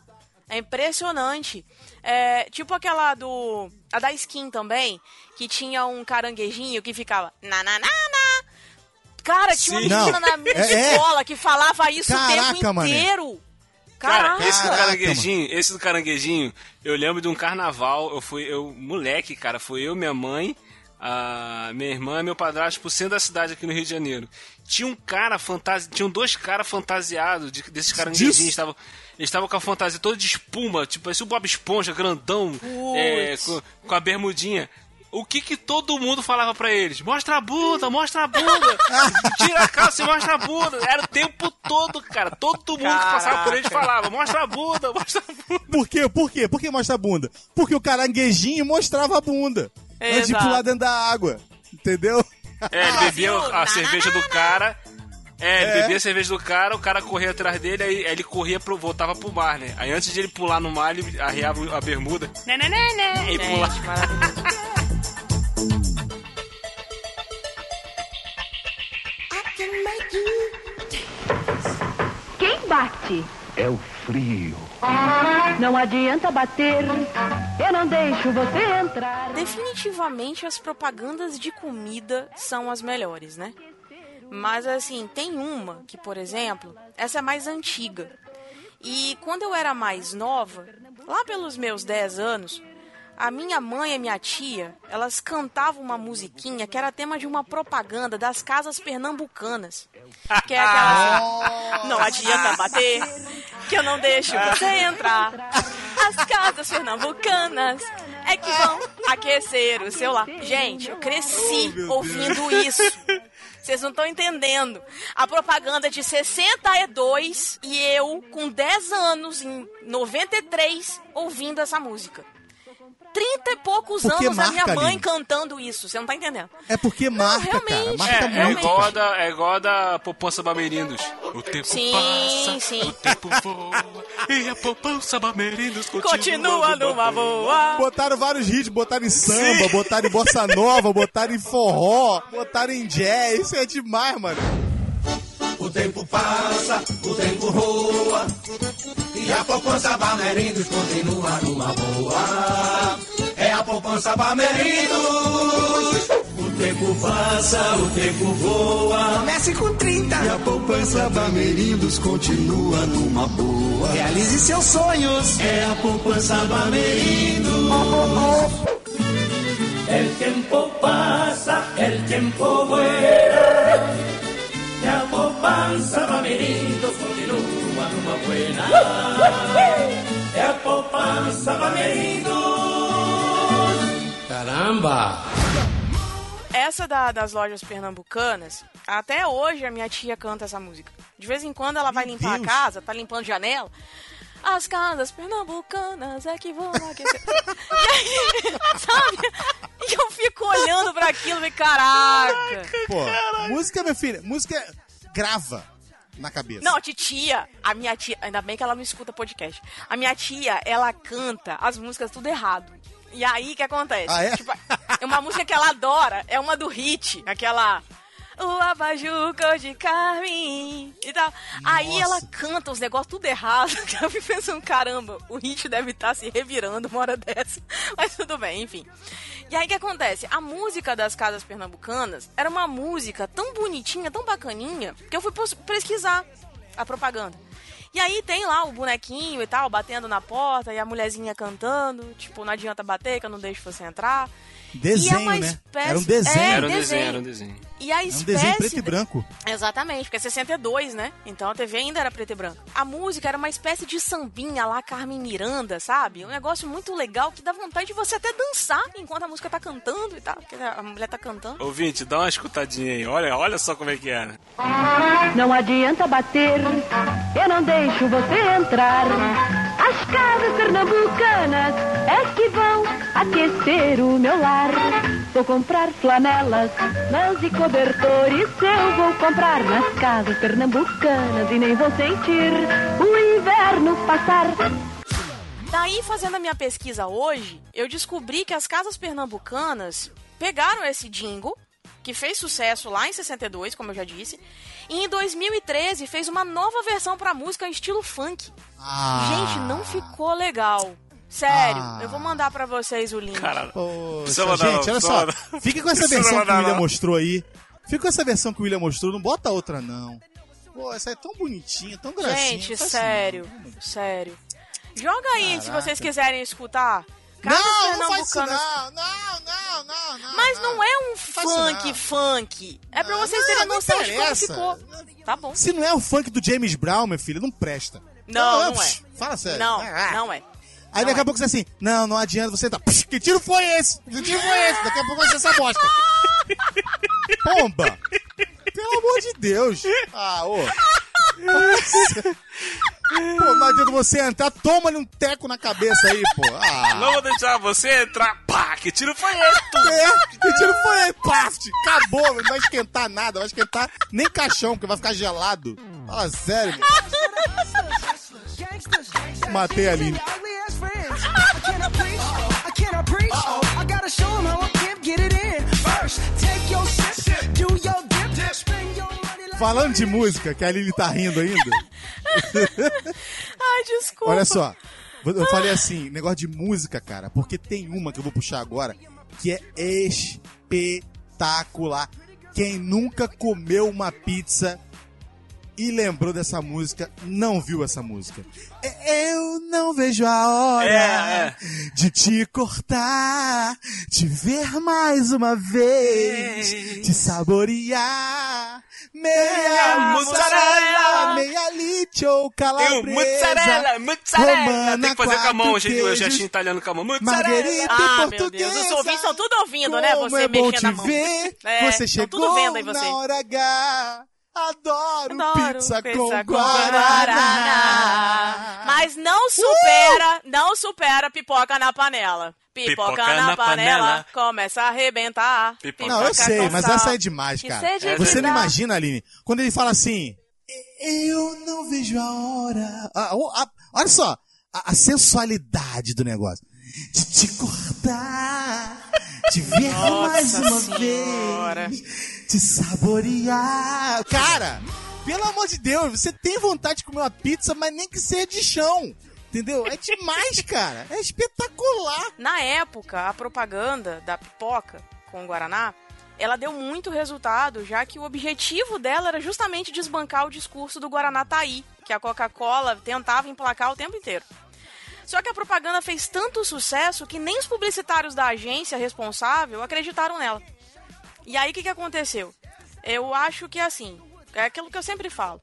É impressionante. É, tipo aquela do. A da skin também, que tinha um caranguejinho que ficava. Na, na, na, na. Cara, tinha uma Sim. menina Não, na minha é- é. escola que falava isso o Caraca, tempo mané. Cara, Caraca. esse do caranguejinho, esse do caranguejinho, eu lembro de um carnaval, eu fui, eu, moleque, cara, foi eu, minha mãe, a minha irmã e meu padrasto pro centro da cidade aqui no Rio de Janeiro. Tinha um cara fantasi... tinham dois caras fantasiados de, desses caranguejinhos, estavam eles estavam com a fantasia toda de espuma, tipo, parecia o Bob Esponja, grandão, é, com, com a bermudinha. O que que todo mundo falava pra eles? Mostra a bunda, mostra a bunda, tira a calça e mostra a bunda. Era o tempo todo, cara. Todo mundo que passava por eles falava, mostra a bunda, mostra a bunda. Por quê? Por quê? Por que mostra a bunda? Porque o caranguejinho mostrava a bunda. Antes de Exato. pular dentro da água. Entendeu? É, ele bebia a cerveja do cara. É, ele É. bebia a cerveja do cara, o cara corria atrás dele, aí, aí ele corria pro, voltava pro mar, né? Aí antes de ele pular no mar, ele arriava a bermuda. Né, né, né, né. E pulava. Quem bate? É o frio. Não adianta bater. Eu não deixo você entrar. Definitivamente as propagandas de comida são as melhores, né? Mas assim, tem uma que, por exemplo, essa é mais antiga. E quando eu era mais nova, lá pelos meus 10 anos, a minha mãe e minha tia, elas cantavam uma musiquinha que era tema de uma propaganda das casas pernambucanas. Que é aquela assim, não adianta bater, que eu não deixo você entrar. As casas pernambucanas é que vão aquecer o seu lar. Gente, eu cresci ouvindo isso. Vocês não estão entendendo. A propaganda de 62 e eu, com 10 anos, em 93, ouvindo essa música. 30 e poucos Porque anos a marca, minha mãe Aline. cantando isso. Você não tá entendendo. É porque marca, cara. realmente, Marca É, é muito. igual a da, é igual a da poupança Bamerindos. O tempo Sim, passa, sim. o tempo voa, e a poupança Bamerindos continua, Continua numa boa. Botaram vários hits, botaram em samba, botaram em bossa nova, botaram em forró, botaram em jazz. Isso é demais, mano. O tempo passa, o tempo voa E a poupança Bamerindos continua numa boa. É a poupança Bamerindos O tempo passa, o tempo voa. Comece com 30 E a poupança Bamerindos continua numa boa. Realize seus sonhos. É a poupança Bamerindos El tiempo pasa, el tiempo vuela. E a poupança Bamerindos continua numa buena É a poupança Bamerindos Caramba! Essa da- das lojas pernambucanas, até hoje a minha tia canta essa música. De vez em quando ela vai Meu limpar Deus. a casa, tá limpando janela. As casas pernambucanas é que vão aquecer. e aí, sabe? E eu fico olhando pra aquilo e caraca. Pô, música, minha filha, música grava na cabeça. Não, titia, a minha tia, ainda bem que ela não escuta podcast. A minha tia, ela canta as músicas tudo errado. E aí o que acontece? Ah, é? Tipo, é uma música que ela adora, é uma do hit, aquela o abajur cor de carmim e tal. Aí Nossa. ela canta os negócios tudo errado. que Eu fico pensando, caramba, o hit deve estar se revirando uma hora dessa. Mas tudo bem, enfim. E aí o que acontece? A música das casas pernambucanas era uma música tão bonitinha, tão bacaninha, que eu fui pesquisar a propaganda. E aí tem lá o bonequinho e tal, batendo na porta, e a mulherzinha cantando, tipo, não adianta bater, que eu não deixo você entrar. Desenho, e é uma né? espécie- Era um desenho. É, Era um desenho, desenho. era um desenho. E a É um espécie... desenho preto e branco. Exatamente, porque é 62, né? Então a TV ainda era preto e branco. A música era uma espécie de sambinha lá, Carmen Miranda, sabe? Um negócio muito legal que dá vontade de você até dançar enquanto a música tá cantando e tal. Porque a mulher tá cantando. Ouvinte, dá uma escutadinha aí. Olha, olha só como é que era. Não adianta bater. Eu não deixo você entrar. As casas pernambucanas é que vão aquecer o meu lar. Vou comprar flanelas, lãs e cobertores. Eu vou comprar nas casas pernambucanas e nem vou sentir o inverno passar. Daí, fazendo a minha pesquisa hoje, eu descobri que as casas pernambucanas pegaram esse jingle, que fez sucesso lá em 62, como eu já disse, e em 2013 fez uma nova versão pra música em estilo funk. Ah. Gente, não ficou legal. Sério, Ah. eu vou mandar pra vocês o link. Caralho. Poxa, mandar, gente, olha só. mandar. Fica com essa versão que o William mostrou aí. Fica com essa versão que o William mostrou. Não bota outra, não. Pô, essa é tão bonitinha, tão gracinha. Gente, sério, não. sério. Joga aí se Caraca. vocês quiserem escutar. Casas Não, não faz isso não. Não, não, não, não. Mas não é um funk não. funk. É pra Não, vocês não, terem não noção de como ficou. Tá bom. Se não é o funk do James Brown, meu filho, não presta. Não, não psh, é. Fala sério. Não, Ah. não é. Aí daqui a pouco você assim, não, não adianta você tá. Que tiro foi esse? Que tiro foi esse? Daqui a pouco vai ser essa bosta. Pomba! Pelo amor de Deus! Ah, ô! Pô, não adianta você entrar, toma-lhe um teco na cabeça aí, pô. Ah! Não vou deixar você entrar. Pá, que tiro foi esse? É, que tiro foi esse? Paft! Acabou, não vai esquentar nada, vai esquentar nem caixão, porque vai ficar gelado. Fala sério, meu. Matei a Aline. Falando de música, que a Aline tá rindo ainda. Ai, desculpa. Olha só, eu falei assim, negócio de música, cara, porque tem uma que eu vou puxar agora que é espetacular. Quem nunca comeu uma pizza e lembrou dessa música, não viu essa música. É, Eu não vejo a hora É, de te cortar, te ver mais uma vez, te saborear. Meia mussarela, meia licho, calabresa. Eu, mozzarella. romana, Tem que fazer com a mão, gente, o queijos, gestinho italiano com a mão. Mozzarella. Ah, meu. Deus, os ouvintes estão tudo ouvindo, né? Você é mexendo te a mão. ver. É, você chegou tudo vendo aí você. na hora H. Adoro, Adoro pizza, pizza com, com guaraná. guaraná. Mas não supera, não supera pipoca na panela. Pipoca, Pipoca na, na panela, panela. começa a arrebentar. Pipoca Não, eu sei, mas essa é demais, cara. que Você não imagina, Aline, quando ele fala assim, eu não vejo a hora. Ah, o- a- olha só, a, a sensualidade do negócio. De te cortar, te ver Nossa mais uma Senhora. vez, te saborear. Cara, pelo amor de Deus, você tem vontade de comer uma pizza, mas nem que seja de chão. Entendeu? É demais, cara. É espetacular. Na época, a propaganda da pipoca com Guaraná, ela deu muito resultado, já que o objetivo dela era justamente desbancar o discurso do Guaraná tá aí, que a Coca-Cola tentava emplacar o tempo inteiro. Só que a propaganda fez tanto sucesso que nem os publicitários da agência responsável acreditaram nela. E aí o que, que aconteceu? Eu acho que assim, é aquilo que eu sempre falo.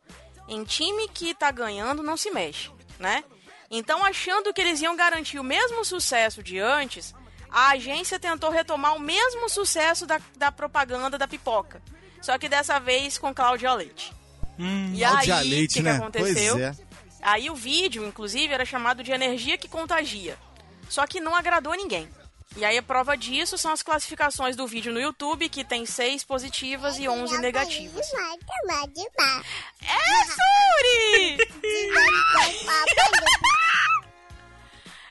Em time que tá ganhando não se mexe, né? Então, achando que eles iam garantir o mesmo sucesso de antes, a agência tentou retomar o mesmo sucesso da, da propaganda da pipoca. Só que dessa vez com Cláudia Leite. e Cláudia aí, o que, né? que aconteceu? Aí o vídeo, inclusive, era chamado de Energia que Contagia. Só que não agradou ninguém. E aí a prova disso são as classificações do vídeo no YouTube, que tem 6 positivas e 11 negativas. É, Suri!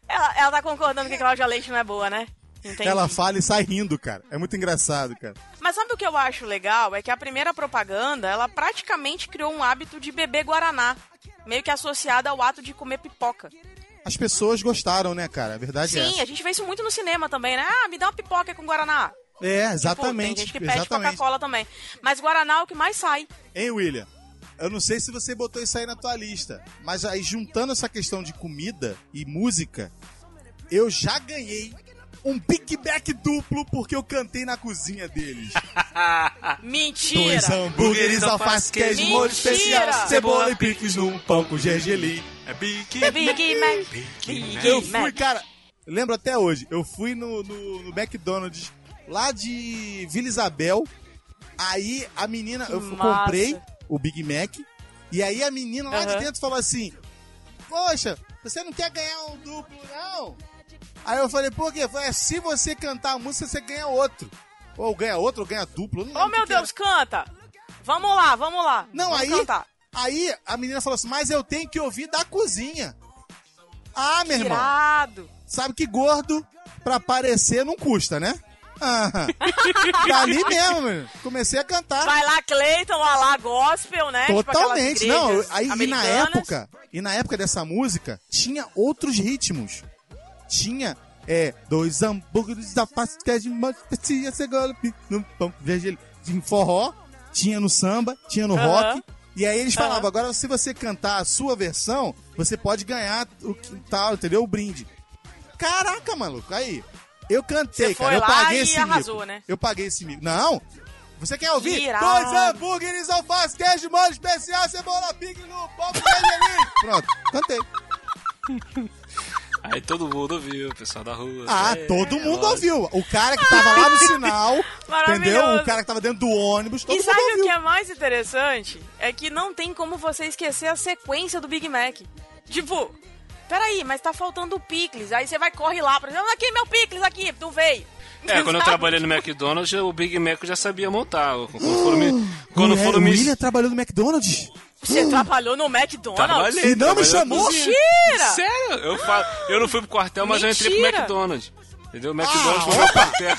ela, ela tá concordando que Cláudia Leite não é boa, né? Entendi. Ela fala e sai rindo, cara. É muito engraçado, cara. Mas sabe o que eu acho legal? É que a primeira propaganda, ela praticamente criou um hábito de beber Guaraná. Meio que associado ao ato de comer pipoca. As pessoas gostaram, né, cara? A verdade é Sim, a gente vê isso muito no cinema também, né? Ah, me dá uma pipoca com Guaraná. É, Tipo, exatamente. tem gente que pede. Coca-Cola também. Mas Guaraná é o que mais sai. Hein, William? Eu não sei se você botou isso aí na tua lista, mas aí juntando essa questão de comida e música, eu já ganhei um Mac duplo porque eu cantei na cozinha deles. Mentira! Dois hambúrgueres, alface, queijo, molho especial, cebola e picles num pão com gergelim. É Big Big Mac. Big Eu fui, cara, lembro até hoje, eu fui no, no, no McDonald's lá de Vila Isabel, aí a menina, eu Que comprei massa. o Big Mac, e aí a menina lá de Aham. dentro falou assim, poxa, você não quer ganhar um duplo, não? Aí eu falei, por quê? Falei, "É, se você cantar a música, você ganha outro. Ou ganha outro, ou ganha duplo. não Oh, meu que era. Deus, canta! Vamos lá, vamos lá. Não, vamos aí, cantar. aí a menina falou assim, mas eu tenho que ouvir da cozinha. Ah, meu irmão. Irado. Sabe que gordo, pra aparecer, não custa, né? Ah, dali mesmo, meu. comecei a cantar. Vai lá, Cleiton, lá, lá, gospel, né? Tipo Totalmente, não. igrejas Aí, e na época, e na época dessa música, tinha outros ritmos. Tinha, é, dois hambúrgueres da pastel de mantequilla, cebola, no pão, gergelim. Em forró, tinha no samba, tinha no Aham. rock. E aí eles falavam, agora se você cantar a sua versão, você pode ganhar o que- tal, entendeu? O brinde. Caraca, maluco, aí. Eu cantei, Você cara. Eu paguei esse arrasou, mico. né? Eu paguei esse mico. Não! Você quer ouvir? irado. Dois hambúrgueres, alface, queijo, molho especial, cebola, pique no pão. Pronto, cantei. Aí todo mundo ouviu, o pessoal da rua. Ah, É, todo mundo lógico. ouviu. O cara que tava lá no sinal, entendeu? O cara que tava dentro do ônibus, todo E mundo sabe o ouviu. que é mais interessante? É que não tem como você esquecer a sequência do Big Mac. Tipo, peraí, mas tá faltando o picles. Aí você vai, corre lá, por exemplo, aqui meu picles, aqui, tu veio. É, quando eu trabalhei no McDonald's, o Big Mac eu já sabia montar. Quando foram me. Quando o foram me. William trabalhou no McDonald's? Você trabalhou no McDonald's? Trabalhei, E não me chamou? Mentira! Sério? Eu, falo, eu não fui pro quartel, mas eu entrei pro Mentira! McDonald's. Entendeu? O McDonald's Ah, foi meu quartel.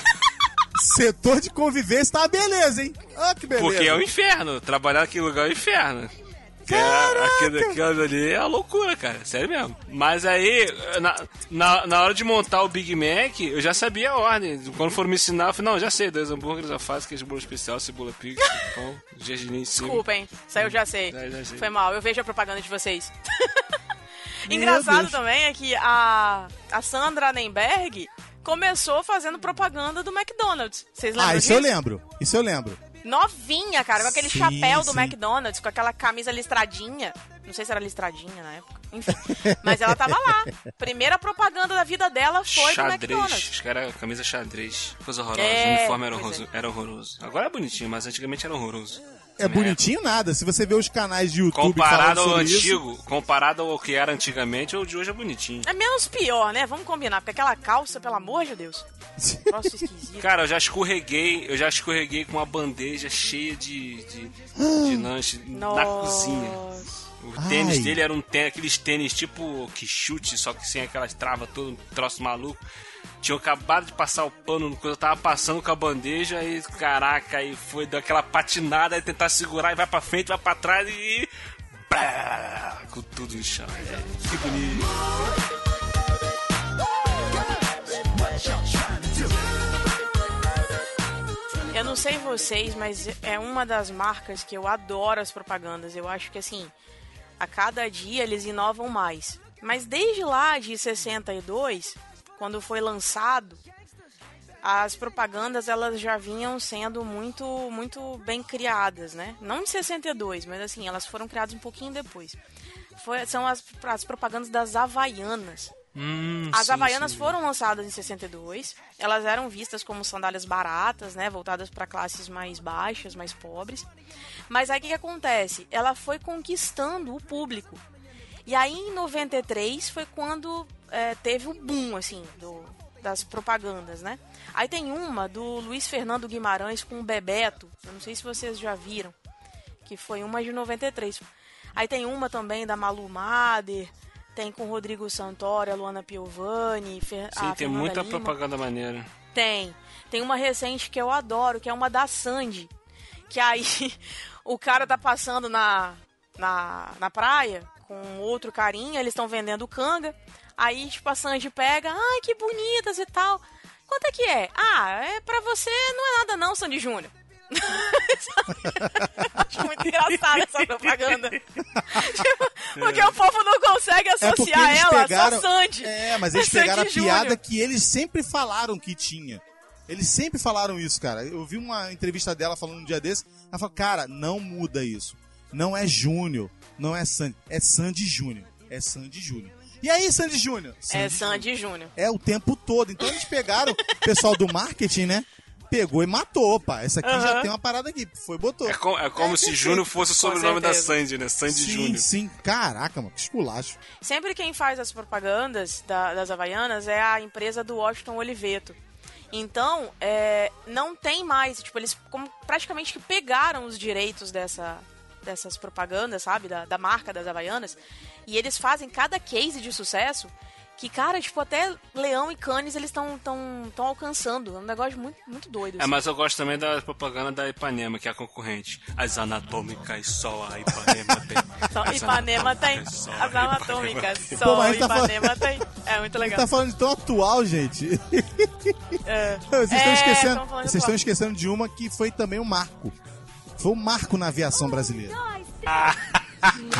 Setor de convivência tá uma beleza, hein? Ah, que beleza. Porque é o inferno. Trabalhar naquele lugar é o inferno. É, aquele, aquele ali é a loucura, cara. Sério mesmo. Mas aí, na, na, na hora de montar o Big Mac, eu já sabia a ordem. Quando foram me ensinar, eu falei, não, já sei, dois hambúrgueres, alface, queijo bolo especial, cebola pique, pão, gergelim em cima. Desculpa, hein? Isso aí eu já sei. Já, já sei. Foi mal, eu vejo a propaganda de vocês. Engraçado também é que a, a Sandra Nenberg começou fazendo propaganda do McDonald's. Vocês lembram Ah, isso disso? eu lembro. Isso eu lembro. Novinha, cara, com aquele Sim, chapéu do sim. McDonald's, com aquela camisa listradinha. Não sei se era listradinha na época. Enfim. Mas ela tava lá. Primeira propaganda da vida dela foi do xadrez. McDonald's. Acho que era camisa xadrez. Coisa horrorosa. É, o uniforme era horroroso, era horroroso. Agora é bonitinho, mas antigamente era horroroso. É bonitinho nada. Se você vê os canais de YouTube Comparado ao antigo, isso, comparado ao que era antigamente, o de hoje é bonitinho. É menos pior, né? Vamos combinar, porque aquela calça, pelo amor de Deus. Esquisito. Cara, eu já escorreguei, eu já escorreguei com uma bandeja cheia de, de, de lanche na cozinha. O tênis Ai. dele era um tênis, aqueles tênis tipo que chute, só que sem aquelas travas, todo um troço maluco. Tinha acabado de passar o pano no coisa, eu tava passando com a bandeja e caraca, aí foi daquela patinada, aí tentar segurar e vai pra frente, vai pra trás e. Pá, com tudo no chão. É, que bonito. Eu não sei vocês, mas é uma das marcas que eu adoro as propagandas. Eu acho que assim, a cada dia eles inovam mais. Mas desde lá de 62, quando foi lançado, as propagandas elas já vinham sendo muito muito bem criadas, né? Não em 62, mas assim, elas foram criadas um pouquinho depois. Foi- são as, as propagandas das Havaianas. Hum, As sim, Havaianas sim. foram lançadas em 62. Elas eram vistas como sandálias baratas, né? Voltadas para classes mais baixas, mais pobres. Mas aí o que, que acontece? Ela foi conquistando o público. E aí em 93 foi quando é, teve o boom, assim, do- das propagandas, né? Aí tem uma do Luiz Fernando Guimarães com o Bebeto. Eu não sei se vocês já viram. Que foi uma de 93. Aí tem uma também da Malu Mader. Tem com o Rodrigo Santoro, a Luana Piovani, Fer Sim, tem Fernanda muita Lima. propaganda maneira. Tem. Tem uma recente que eu adoro, que é uma da Sandy. Que aí o cara tá passando na, na, na praia com outro carinha, eles estão vendendo canga. Aí, tipo, a Sandy pega, ai, que bonitas e tal. Quanto é que é? Ah, é pra você, não é nada não, Sandy Júnior. Acho muito engraçada essa propaganda. Tipo, porque o povo não consegue é associar eles ela pegaram. a só Sandy. É, mas eles Sandy pegaram a Júnior. piada que eles sempre falaram que tinha. Eles sempre falaram isso, cara. Eu vi uma entrevista dela falando um dia desse. Ela falou, cara, não muda isso. Não é Júnior, não é Sandy. É Sandy Júnior. É Sandy Júnior. E aí, Sandy Júnior? É Sandy Júnior. É o tempo todo. Então eles pegaram, o pessoal do marketing, né? Pegou e matou, pá. Essa aqui já tem uma parada aqui. Foi, botou. É, com- é como É, se. Júnior fosse o sobrenome da. Sandy, né? Sandy Sim, Júnior. sim. Caraca, mano, que esculacho. Sempre quem faz as propagandas da- das Havaianas é a empresa do Washington Oliveto. Então, é, não tem mais, tipo, eles como praticamente que pegaram os direitos dessa, dessas propagandas, sabe? Da, da marca das Havaianas. E eles fazem cada case de sucesso que, cara, tipo, até Leão e Canes eles estão tão, tão alcançando. É um negócio muito, muito doido. É, assim. mas eu gosto também da propaganda da Ipanema, que é a concorrente. As anatômicas só a Ipanema tem. Só As Ipanema tem. só As anatômicas. Só Pô, a tá Ipanema tem. É muito legal. tá falando de tão atual, gente. É. Vocês estão É, esquecendo, tão falando vocês estão esquecendo de uma que foi também um marco. Foi um marco na aviação brasileira.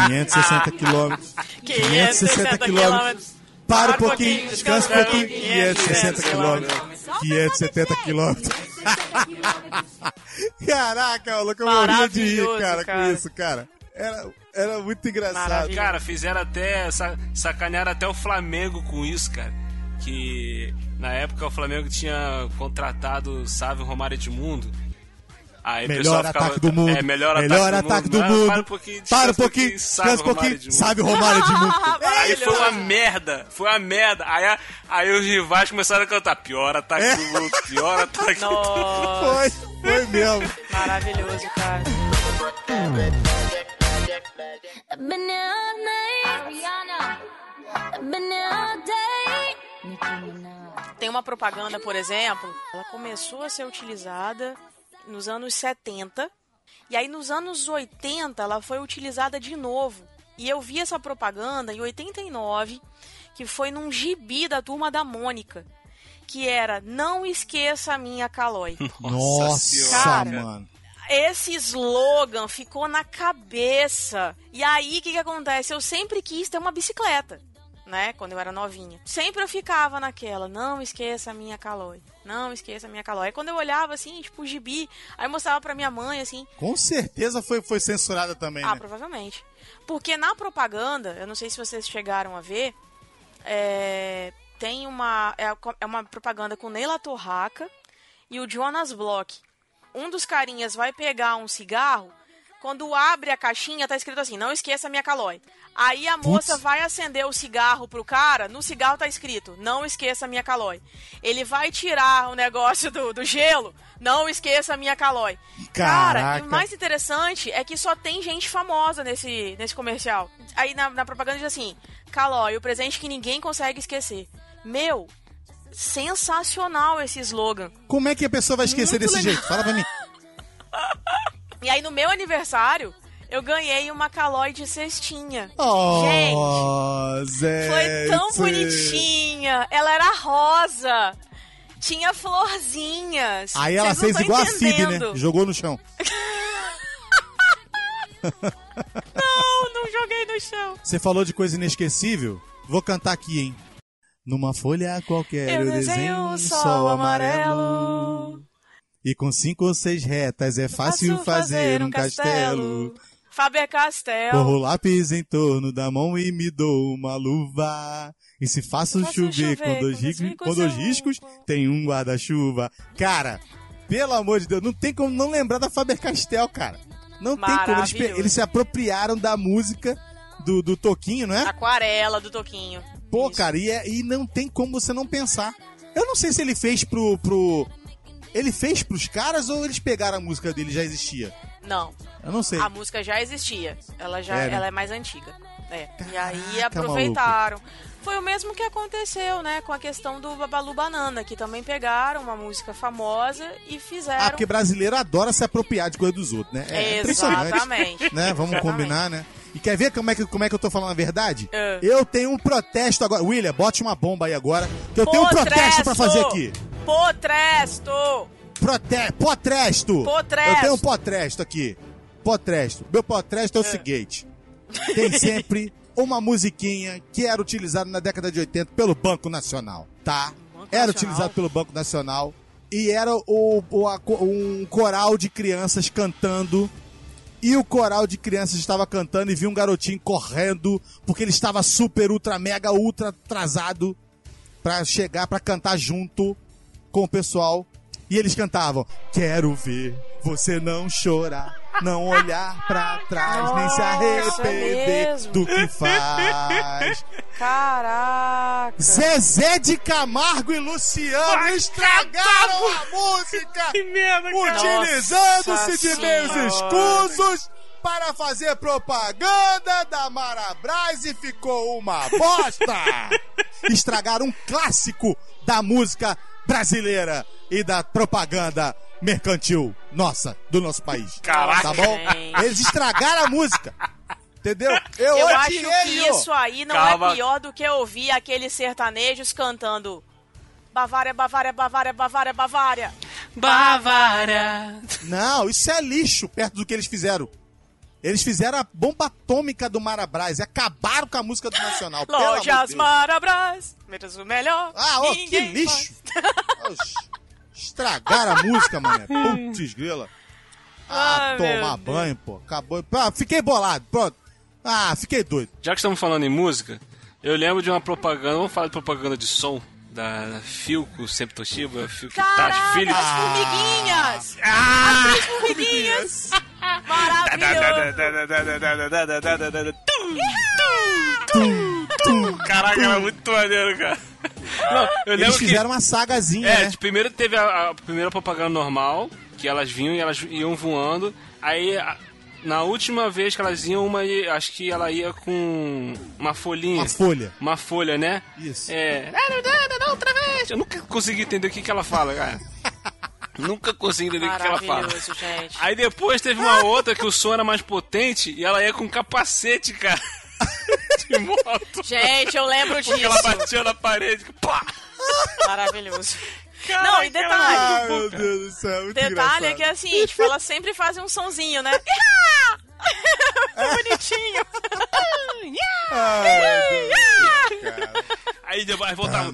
560 quilômetros. 560 quilômetros. Para um pouquinho, descansa um pouquinho. 560 quilômetros. 570 quilômetros. Caraca, o louco, eu morria de rir, cara, com isso, cara. Era, era muito engraçado. Cara, fizeram até. sa- Sacanearam até o Flamengo com isso, cara. Que na época o Flamengo tinha contratado o Sávio Romário Edmundo. Aí o Melhor pessoal ficava- ataque do mundo. É, melhor, melhor ataque, ataque do do mundo. mundo. Ah, Para um pouquinho, Para um pouquinho, descansa um Romário pouquinho. Sabe Romário de mundo. Aí foi uma merda, foi uma merda. Aí, a- aí os rivais começaram a cantar: pior ataque É. do mundo, pior ataque do mundo. Foi, foi mesmo. maravilhoso, cara. Tem uma propaganda, por exemplo, ela começou a ser utilizada nos anos 70 e aí nos anos 80 ela foi utilizada de novo. E eu vi essa propaganda em 89, que foi num gibi da turma da Mônica, que era Não esqueça a minha Calói. Nossa, Cara. mano. Esse slogan ficou na cabeça. E aí, o que, que acontece? Eu sempre quis ter uma bicicleta, né? Quando eu era novinha. Sempre eu ficava naquela, não esqueça a minha calói. Não esqueça a minha calói. Aí quando eu olhava, assim, tipo, o gibi, aí mostrava pra minha mãe, assim, Com certeza foi, foi censurada também, ah, né? provavelmente. Porque na propaganda, eu não sei se vocês chegaram a ver, é, tem uma. É, é uma propaganda com Neila Torraca e o Jonas Bloch. Um dos carinhas vai pegar um cigarro. Quando abre a caixinha, tá escrito assim: não esqueça a minha calói. Aí a moça Putz. vai acender o cigarro pro cara, no cigarro tá escrito: não esqueça a minha calói. Ele vai tirar o negócio do, do gelo, não esqueça a minha calói. Cara, Caraca. o mais interessante é que só tem gente famosa nesse, nesse comercial. Aí na, na propaganda diz assim: Calói, o presente que ninguém consegue esquecer. Meu, sensacional esse slogan. Como é que a pessoa vai esquecer Muito desse legal. jeito? Fala pra mim. E aí no meu aniversário, eu ganhei uma calói de cestinha. Oh, Gente, Zé. foi tão bonitinha. Ela era rosa. Tinha florzinhas. Aí ela fez igual a Phoebe, entendendo. né? Jogou no chão. Não, não joguei no chão. Você falou de coisa inesquecível? Vou cantar aqui, hein? Numa folha qualquer Eu eu desenho um sol amarelo. E com cinco ou seis retas é fácil fazer um castelo. Faber Castell. Corro lápis em torno da mão e me dou uma luva. E se faço Faço chover, chover com dois riscos, com dois riscos, tem um guarda-chuva. Cara, pelo amor de Deus, não tem como não lembrar da Faber Castell, cara. Não tem como. Eles, eles se apropriaram da música do, do Toquinho, não é? Aquarela do Toquinho. Pô, Isso. cara, e, é- e não tem como você não pensar. Eu não sei se ele fez pro. pro... Ele fez pros caras ou eles pegaram a música dele já existia? Não, Eu não sei. a música já existia. Ela já É, né? ela é mais antiga. É. e aí Caraca, aproveitaram. Foi o mesmo que aconteceu, né, com a questão do Babalu Banana, que também pegaram uma música famosa e fizeram. Ah, porque brasileiro adora se apropriar de coisa dos outros, né? É impressionante. Exatamente. Né? Vamos Exatamente. combinar, né? E quer ver como é que, como é que eu tô falando a verdade? É. Eu tenho um protesto agora. William, bote uma bomba aí agora. Que eu tenho um protesto pra fazer aqui. Potresto! Prote... Potresto! Potresto. Eu tenho um potresto aqui. Potresto. Meu potresto é o seguinte: tem sempre uma musiquinha que era utilizada na década de 80 pelo Banco Nacional, tá? Banco Era Nacional? utilizado pelo Banco Nacional e era o, o- a um coral de crianças cantando. E o coral de crianças estava cantando e viu um garotinho correndo porque ele estava super, ultra, mega, ultra atrasado pra chegar pra cantar junto com o pessoal. E eles cantavam: Quero ver você não chorar, não olhar pra trás, nem se Nossa, arrepender mesmo. do que faz. Caraca! Zezé de Camargo e Luciano estragaram a música! Que merda, Utilizando-se de meios escusos para fazer propaganda da Marabras e ficou uma bosta! Estragaram um clássico da música brasileira e da propaganda mercantil nossa, do nosso país. Caraca. Tá bom? Gente. Eles estragaram a música. Entendeu? Eu, Eu acho odiei, que isso aí não Calma. é pior do que ouvir aqueles sertanejos cantando Bavária, Bavária, Bavária, Bavária, Bavária. Bavária. Não, isso é lixo perto do que eles fizeram. Eles fizeram a bomba atômica do Marabras e acabaram com a música do Nacional. Lojas. Marabras, menos o melhor. Ah, ó, que lixo! Estragaram a música, mané. Putz, grila. Ah, Ai, meu tomar Deus. banho, pô. Acabou. Ah, fiquei bolado, pronto. Ah, fiquei doido. Já que estamos falando em música, eu lembro de uma propaganda, vamos falar de propaganda de som, da Filco, sempre Toshiba, Filco Tachi, Caraca, Philips. as formiguinhas! Ah! As formiguinhas! Maravilhoso! Caraca, era muito maneiro, cara. Não, eu Eles lembro que... fizeram uma sagazinha, É, né? primeiro teve a, a primeira propaganda normal, que elas vinham e elas iam voando. Aí, a- na última vez que elas iam, uma, ia- acho que ela ia com uma folhinha. Uma folha. Uma folha, né? Isso. É. "Ah, não, não, não, não, outra vez! Eu nunca consegui entender o que, que ela fala, cara. nunca consegui entender o que, ela fala. Gente. Aí depois teve uma outra que o som era mais potente e ela ia com capacete, cara. De moto. Gente, eu lembro Porque ela disso. batia na parede. Pá! Maravilhoso. Caraca, Não, e detalhe. Ai, meu Deus do céu, muito Detalhe é engraçado. que assim, tipo, elas sempre fazem um sonzinho, né? Bonitinho. Cara. Aí depois voltava.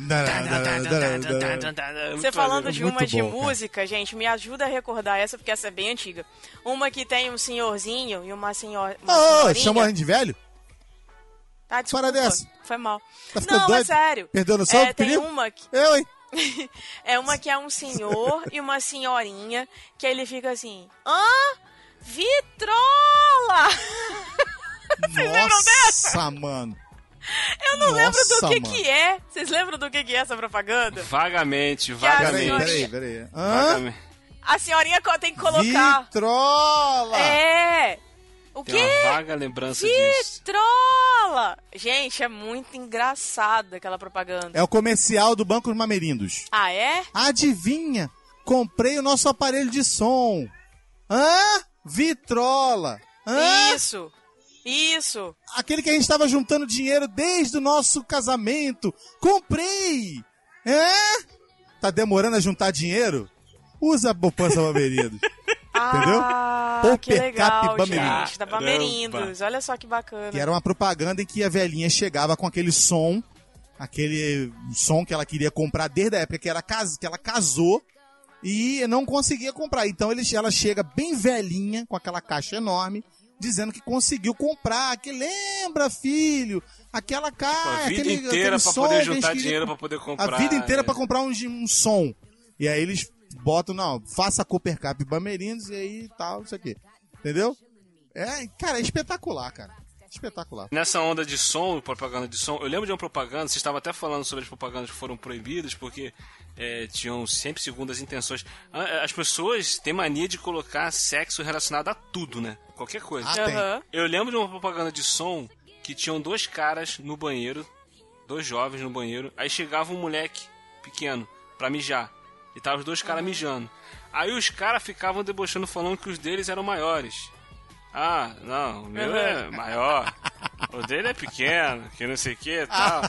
Você falando de uma de bom, cara. música, gente, me ajuda a recordar essa, porque essa é bem antiga. Uma que tem um senhorzinho e uma, senhor, uma Ô, senhorinha. chamou a gente de velho? Tá, desculpa, Fora dessa. Foi mal. Tá ficando Não, é doido? sério. Perdeu a noção é, tem perigo? uma que... Eu, hein? É uma que é um senhor e uma senhorinha que ele fica assim: Hã? Vitrola! Nossa, mano. Eu não lembro do Nossa, que mano. que é. Vocês lembram do que que é essa propaganda? Vagamente, a Peraí, vagamente. peraí, peraí. Hã? Vagamente. A senhorinha tem que colocar. Vitrola! É! O Tem quê? uma vaga lembrança disso. Vitrola! Gente, é muito engraçado aquela propaganda. É o comercial do Banco dos Mamerindos. Ah, é? Adivinha? Comprei o nosso aparelho de som. Hã? Vitrola. Hã? Isso! Isso! Aquele que a gente estava juntando dinheiro desde o nosso casamento. Comprei! Hã? Tá demorando a juntar dinheiro? Usa a poupança Mamerindos. Entendeu? Ah, Pouper que legal, Bamerindos. gente. Da Bamerindos. Olha só que bacana. Que era uma propaganda em que a velhinha chegava com aquele som, aquele som que ela queria comprar desde a época que, era, cas- que ela casou e não conseguia comprar. Então ele, ela chega bem velhinha, com aquela caixa enorme, dizendo que conseguiu comprar. Que lembra, filho? Aquela caixa. A vida aquele, inteira aquele pra som poder juntar dinheiro pra poder comprar. A vida inteira é. pra comprar um, um som. E aí eles botam, não, faça Cooper Cap Bamerindos e aí tal, isso aqui. Entendeu? É, cara, é espetacular, cara. Espetacular. Nessa onda de som, propaganda de som, eu lembro de uma propaganda, vocês estavam até falando sobre as propagandas que foram proibidas, porque é, tinham sempre segundas intenções. As pessoas têm mania de colocar sexo relacionado a tudo, né? Qualquer coisa. Ah. Aham. Eu lembro de uma propaganda de som que tinham dois caras no banheiro, dois jovens no banheiro, aí chegava um moleque pequeno pra mijar. E tava os dois caras mijando. Aí os caras ficavam debochando falando que os deles eram maiores. Ah, não, o meu é maior. O dele é pequeno, que não sei o que e tal.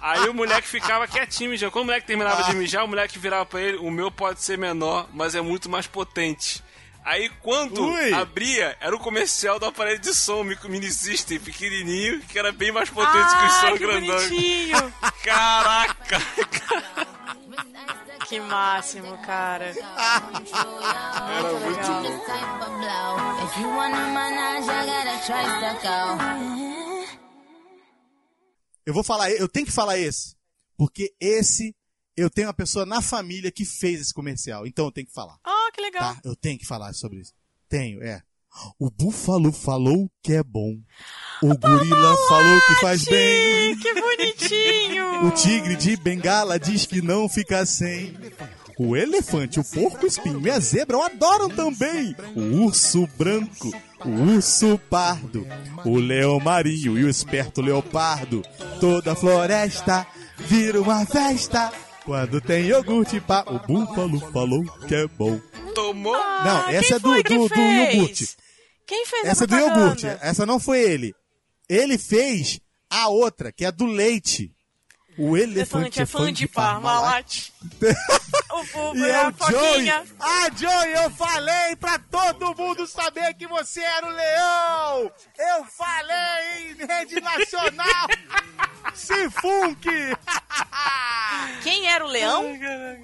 Aí o moleque ficava quietinho mijando. Quando o moleque terminava de mijar, o moleque virava pra ele: O meu pode ser menor, mas é muito mais potente. Aí quando Ui. abria, era o comercial do aparelho de som, micro mini system, pequenininho, que era bem mais potente que o Ah, som que grandão. bonitinho! Caraca! que máximo, cara. Era muito bom. Eu vou falar, eu tenho que falar esse. Porque esse, eu tenho uma pessoa na família que fez esse comercial. Então eu tenho que falar. Ah, que legal. Tá? Eu tenho que falar sobre isso. Tenho, é. O búfalo falou que é bom. O gorila falou que faz bem. Que bonitinho! O tigre de bengala diz que não fica sem. O elefante, o porco espinho e a zebra o adoram também. O urso branco o urso pardo, o leão marinho e o esperto leopardo. Toda floresta vira uma festa. Quando tem iogurte pá, o búfalo falou que é bom. Tomou? Não, Ah, essa quem é do, do, do fez? iogurte. Quem fez Essa é do iogurte. Essa não foi ele. Ele fez a outra, que é do leite. O elefante Elefante é fã de Parmalat. O Bubu E é é a o Joey. Foquinha. Ah, Joey, eu falei pra todo mundo saber que você era o leão. Eu falei em rede nacional. Se funk. Quem era o leão?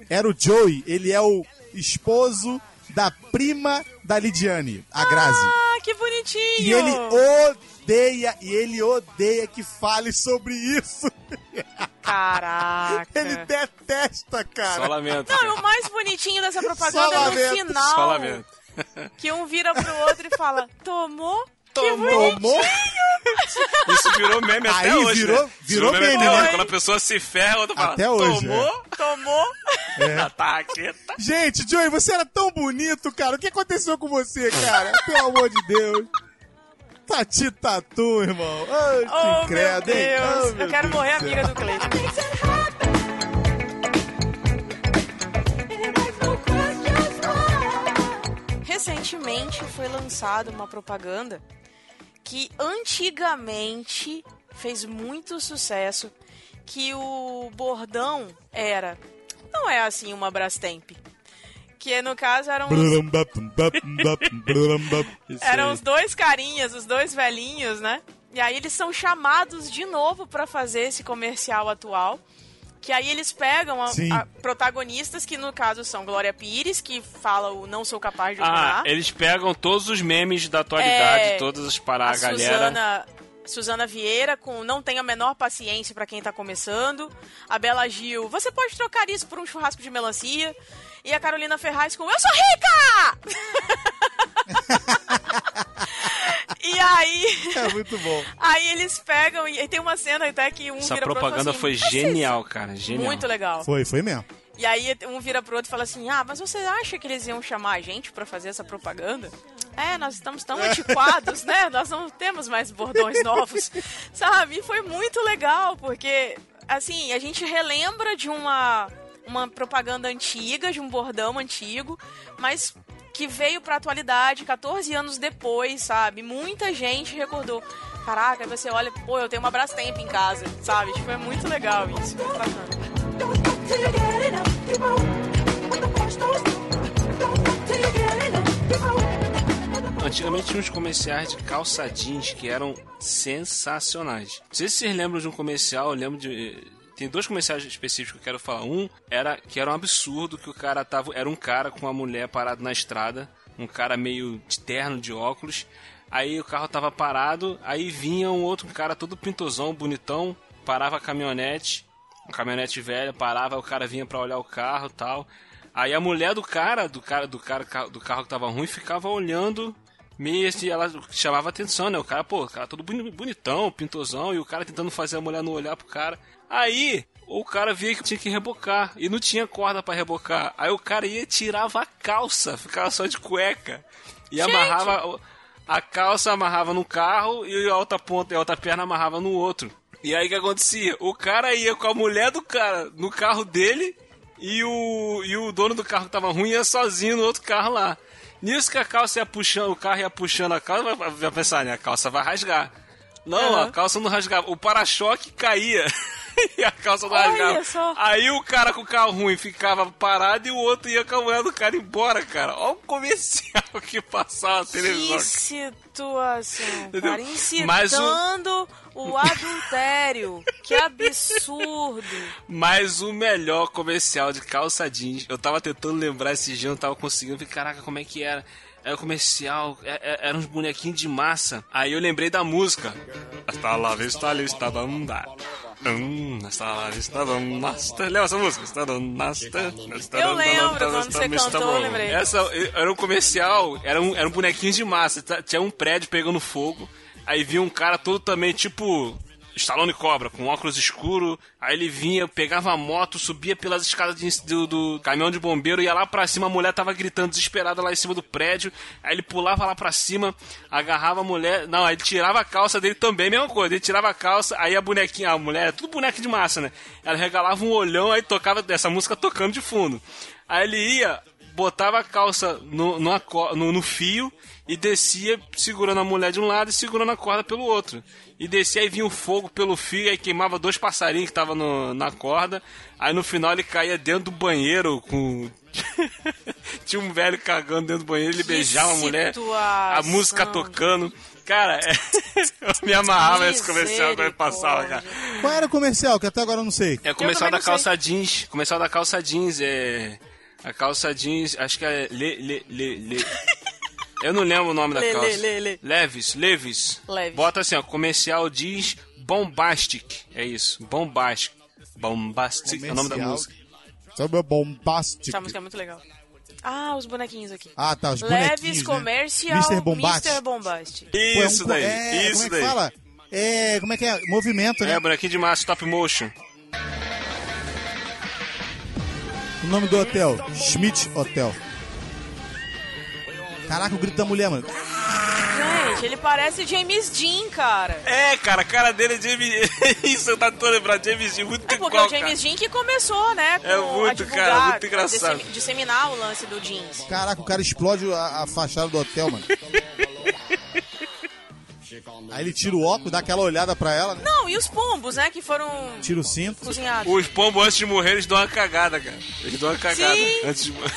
Era o Joey, ele é o esposo da prima da Lidiane, a Grazi. Ah, que bonitinho. E ele odeia, e ele odeia que fale sobre isso. Caraca. Ele detesta, cara. Só lamento. Não, e o mais bonitinho dessa propaganda Só é no lamento. final. Só lamento. Que um vira pro outro e fala, tomou? Tomou. Tomou? Isso virou meme até Aí hoje. virou- né? virou meme meme, hoje. né? Quando a pessoa se ferra, outra fala. Até hoje, Tomou? Tomou? É. Taqueta. Gente, Joey, você era tão bonito, cara. O que aconteceu com você, cara? Pelo amor de Deus. Tati Tatu, irmão. Ai, que Oh, meu credo, hein? Deus. Oh, Eu meu quero Deus morrer amiga do Cleiton. Recentemente foi lançada uma propaganda que antigamente fez muito sucesso, que o bordão era não é assim uma Brastemp, que no caso eram os, eram os dois carinhas, os dois velhinhos, né? E aí eles são chamados de novo pra fazer esse comercial atual. Que aí eles pegam a- a protagonistas, que no caso são Glória Pires, que fala o Não Sou Capaz de Ah, Opinar. eles pegam todos os memes da atualidade, É, todas as a paradas, a galera. Suzana, Suzana Vieira com Não Tem a Menor Paciência pra quem tá começando. A Bela Gil, você pode trocar isso por um churrasco de melancia. E a Carolina Ferraz com Eu sou rica! e aí. É muito bom. Aí eles pegam e, e tem uma cena até que um Essa vira pro outro propaganda assim, foi genial, cara. Genial. Muito legal. Foi, foi mesmo. E aí um vira pro outro e fala assim: Ah, mas você acha que eles iam chamar a gente pra fazer essa propaganda? É, nós estamos tão antiquados, né? Nós não temos mais bordões novos. Sabe? E foi muito legal, porque, assim, a gente relembra de uma, uma propaganda antiga, de um bordão antigo, mas que veio pra atualidade 14 anos depois, sabe? Muita gente recordou. Caraca, você olha, pô, eu tenho uma Brastemp em casa, sabe? Tipo, é muito legal isso. Antigamente tinha uns comerciais de calça jeans que eram sensacionais. Não sei se vocês lembram de um comercial, eu lembro de. Tem dois comerciais específicos que eu quero falar. Um era que era um absurdo que o cara tava. Era um cara com uma mulher parado na estrada. Um cara meio de terno, de óculos. Aí o carro tava parado, aí vinha um outro cara todo pintosão, bonitão, parava a caminhonete, uma caminhonete velha, parava, o cara vinha pra olhar o carro tal. Aí a mulher do cara, do cara, do cara do carro que tava ruim, ficava olhando meio assim, ela chamava atenção, né? O cara, pô, o cara todo boni- bonitão, pintosão, e o cara tentando fazer a mulher não olhar pro cara. Aí, o cara via que tinha que rebocar, e não tinha corda pra rebocar. Aí o cara ia e tirava a calça, ficava só de cueca. E Gente! amarrava a calça amarrava no carro e a outra ponta e a outra perna amarrava no outro. E aí o que acontecia? O cara ia com a mulher do cara no carro dele e o, e o dono do carro que tava ruim ia sozinho no outro carro lá. Nisso que a calça ia puxando, o carro ia puxando a calça, vai, vai pensar, né? A calça vai rasgar. Não, Aham. a calça não rasgava. O para-choque caía. e a calça não rasgava. só. Aí o cara com o carro ruim ficava parado e o outro ia com a mulher do cara embora, cara. Olha o comercial que passava na televisão. Que situação, cara. Incitando Mas o- o... adultério. que absurdo. Mas o melhor comercial de calça jeans, eu tava tentando lembrar esse dia, eu não tava conseguindo. Caraca, como é que era? Era o comercial, é- é- eram uns bonequinhos de massa. Aí eu lembrei da música. Hasta la vista, lista, banda. Hum, hasta la vista, banda. Lembra essa música? Hasta la vista, Eu lembro, quando você cantou, eu lembrei. Essa era um comercial, era um, era um bonequinho de massa. tá- Tinha um prédio pegando fogo. Aí vinha um cara todo também, tipo, Stallone Cobra, com óculos escuro. Aí ele vinha, pegava a moto, subia pelas escadas de- do, do caminhão de bombeiro, ia lá pra cima, a mulher tava gritando desesperada lá em cima do prédio. Aí ele pulava lá pra cima, agarrava a mulher. Não, aí ele tirava a calça dele também, mesma coisa. Ele tirava a calça, aí a bonequinha, a mulher, tudo boneca de massa, né? Ela regalava um olhão, aí tocava essa música tocando de fundo. Aí ele ia, botava a calça no, co- no, no fio e descia segurando a mulher de um lado e segurando a corda pelo outro. E descia e vinha o fogo pelo fio, aí queimava dois passarinhos que estavam na corda. Aí no final ele caía dentro do banheiro com. Tinha um velho cagando dentro do banheiro, ele Que beijava a mulher, a música tocando. Cara, eu me amarrava nesse comercial quando ele passava, cara. Qual era o comercial? Que até agora eu não sei. É o comercial da não sei. calça jeans. Comercial da calça jeans é. A calça jeans, acho que é. Le, le, le, le. Eu não lembro o nome da Le, calça. le, le. Leves, Leves. Leves. Bota assim, ó. Comercial jeans Bombastic. É isso. Bombastic. Bombastic é o nome da Comercial. música. Sabe o bombástico. Essa música é muito legal. Ah, os bonequinhos aqui. Ah, tá, os bonequinhos, Leves né? Comercial Mr. Bombast. Mr. Bombast. Pô, é um Isso co- daí. é, isso como é que daí. fala? É, como é que é? Movimento, né? É, bonequinho de massa, stop motion. O nome do hotel? Schmidt Hotel. Caraca, o grito da mulher, mano. Gente, ele parece James Dean, cara. É, cara, a cara dele é James. Isso, eu tá todo lembrado. James Dean, muito É porque igual, o James cara. Dean que começou, né? Com É muito, a divulgar, cara, muito engraçado. dissemi- Disseminar o lance do jeans. Caraca, o cara explode a, a fachada do hotel, mano. Aí ele tira o óculos, dá aquela olhada pra ela, né? Não, e os pombos, né? Que foram Tira o cinto. cozinhados. Os pombos antes de morrer, eles dão uma cagada, cara. Eles dão uma cagada Sim. antes de morrer.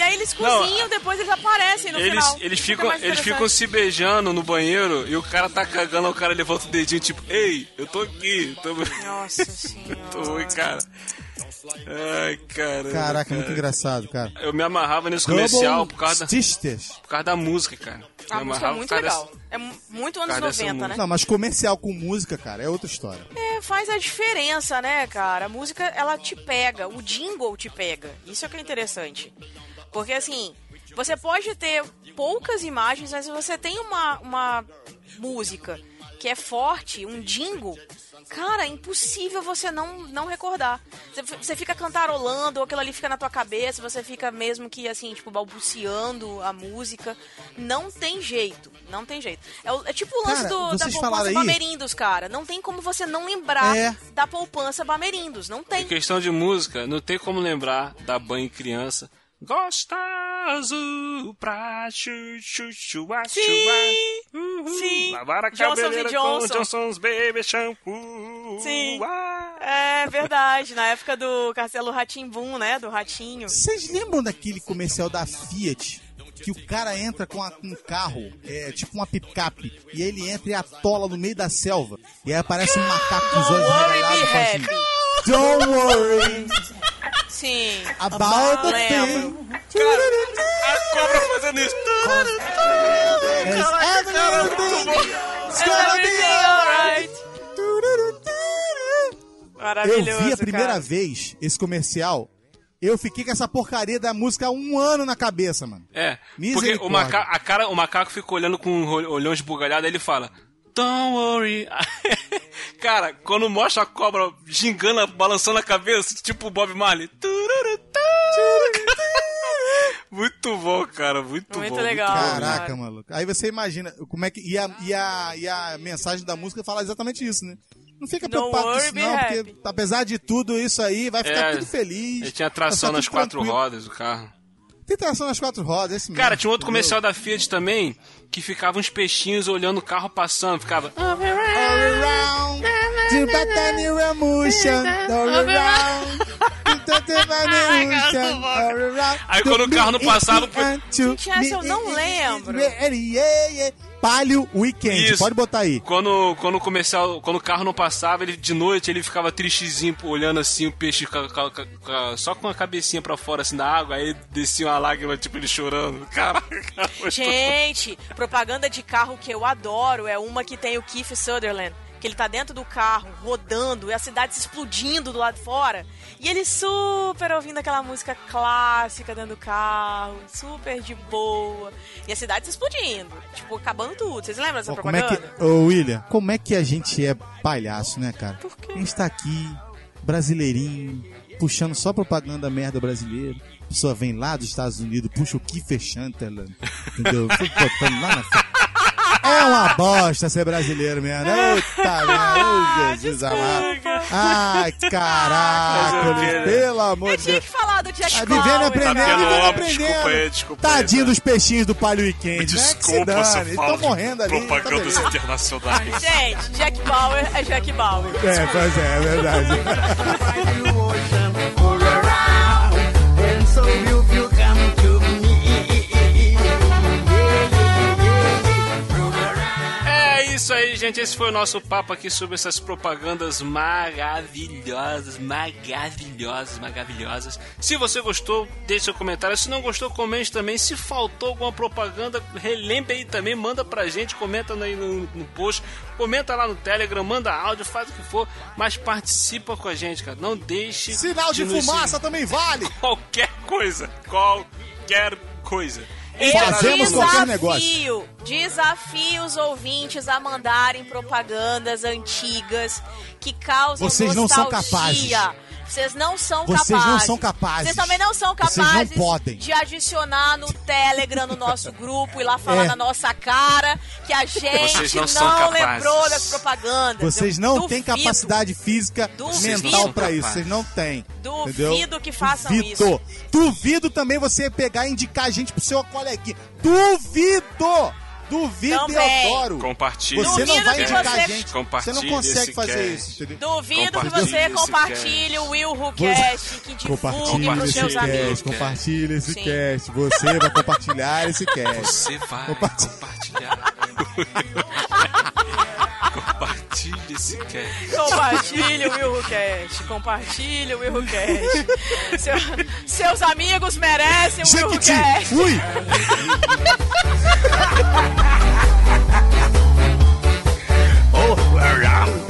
E aí eles Não, cozinham, depois eles aparecem no Eles, final. eles, Fica ficam, eles ficam se beijando no banheiro e o cara tá cagando, o cara levanta o dedinho, tipo, ei, eu tô aqui. Tô... Nossa senhora. tô ruim, cara. Ai, cara. Caraca, muito engraçado, cara. Eu me amarrava nesse comercial por causa, da, Sisters. por causa da música, cara. A Me música é muito legal. dessa- É mu- muito anos causa dessa 90, né? Não, mas comercial com música, cara, é outra história. É, faz a diferença, né, cara? A música, ela te pega, o jingle te pega. Isso é que é interessante. Porque, assim, você pode ter poucas imagens, mas se você tem uma, uma música que é forte, um jingle, cara, é impossível você não, não recordar. Você, você fica cantarolando, ou aquilo ali fica na tua cabeça, você fica mesmo que, assim, tipo, balbuciando a música. Não tem jeito, não tem jeito. É, é tipo o lance Cara, do, da poupança aí- Bamerindos, cara. Não tem como você não lembrar É. da poupança Bamerindos. Não Em tem. questão de música, não tem como lembrar da banho criança. Gostoso pra chuchu chua Sim, chua. sim. Lavar a Johnson's cabeleira e Johnson. com Johnson's Baby Shampoo. Sim. Ah. É verdade. Na época do Castelo Ratimbum, né? Do Ratinho. Vocês lembram daquele comercial da Fiat? Que o cara entra com a- com um carro, é tipo uma picape, e ele entra e atola no meio da selva. E aí aparece um macaco com os olhos regalados e assim. Don't worry Sim. about the Lembro. thing. A cobra fazendo isso. Yes, everything is gonna be alright. alright. Eu Maravilhoso, vi a primeira cara. vez esse comercial, eu fiquei com essa porcaria da música há um ano na cabeça, mano. É, porque Misericórdia. o, maca a cara, o macaco fica olhando com um ol- olhão esbugalhado, aí ele fala, Don't worry. cara, quando mostra a cobra gingando, balançando a cabeça, tipo o Bob Marley. muito bom, cara, muito, Muito bom. legal. bom. Caraca, cara. maluco. Aí você imagina como é que. E a, e a, e a mensagem da música fala exatamente isso, né? Não fica Don't preocupado com isso, não, happy. porque apesar de tudo isso aí, vai ficar É, tudo feliz. Ele tinha tração nas quatro tranquilo. rodas do carro. Tem tração nas quatro rodas, esse Cara, mesmo, tinha um outro entendeu? comercial da Fiat também, que ficava uns peixinhos olhando o carro passando, ficava... All around, all around, all around, Aí quando o carro não passava, Gente, essa eu não lembro. Palio Weekend, Isso. pode botar aí. Quando, quando o comercial, quando o carro não passava, ele de noite ele ficava tristezinho, olhando assim o peixe ca- ca- ca- ca- só com a cabecinha pra fora assim da água, aí descia uma lágrima, tipo ele chorando. Caraca, muito Gente, propaganda de carro que eu adoro é uma que tem o Keith Sutherland. Que ele tá dentro do carro, rodando, e a cidade se explodindo do lado de fora. E ele super ouvindo aquela música clássica dentro do carro, super de boa. E a cidade se explodindo, tipo, acabando tudo. Vocês lembram dessa Ó, como é propaganda? que, ô William, como é que a gente é palhaço, né, cara? Por quê? A gente tá aqui, brasileirinho, puxando só propaganda merda brasileira. A pessoa vem lá dos Estados Unidos, puxa o Kiefer Sutherland, entendeu? Botando lá na frente. É uma bosta ser brasileiro mesmo. né? Eita, meu Jesus amado. Ai, caraca, pelo amor Eu de tinha Deus. que falar do Jack Ah, Bauer. vivendo e aprendendo, Tá vivendo aprendendo. desculpa aí, desculpa aí, Tadinho tá. dos peixinhos do Palio Weekend, né? Desculpa eu eles falo estão morrendo ali. tá propagandas internacionais. Gente, Jack Bauer é Jack Bauer. É, pois é, é verdade. gente. Esse foi o nosso papo aqui sobre essas propagandas maravilhosas, maravilhosas, maravilhosas. Se você gostou, deixe seu comentário. Se não gostou, comente também. Se faltou alguma propaganda, relembre aí também. Manda pra gente, comenta aí no, no post, comenta lá no Telegram, manda áudio, faz o que for, mas participa com a gente, cara. Não deixe. Sinal de nos- fumaça também vale. Qualquer coisa. Qualquer coisa. Fazemos qualquer negócio. desafio, desafio os ouvintes a mandarem propagandas antigas que causam Vocês não são nostalgia. capazes. Vocês não são Vocês capazes. não são capazes. Vocês também não são Vocês não capazes podem. de adicionar no Telegram, no nosso grupo e lá falar É. na nossa cara que a gente Vocês não não, lembrou das propagandas. Vocês não têm duvido. capacidade física Duvido. mental pra Vocês não isso. Vocês não têm. Duvido entendeu? que façam Duvido. isso. Duvido também você pegar e indicar a gente pro seu coleguinha. Duvido! Duvido Também. e adoro. Compartilhe. Você não vai que indicar você- a gente. Você não Compartilhe consegue fazer cast. isso, entendeu? Duvido que você compartilhe o Will Who Cast, que divulgue Compartilhe pros esse seus cast, amigos. compartilhe esse Sim. cast. Você vai compartilhar esse cast. Você vai Compartilha. compartilhar. Compartilhe esse cast. Compartilhe o Willcast. Compartilhe o Willcast. Seu, seus amigos merecem o Willcast. Fui! oh, where around.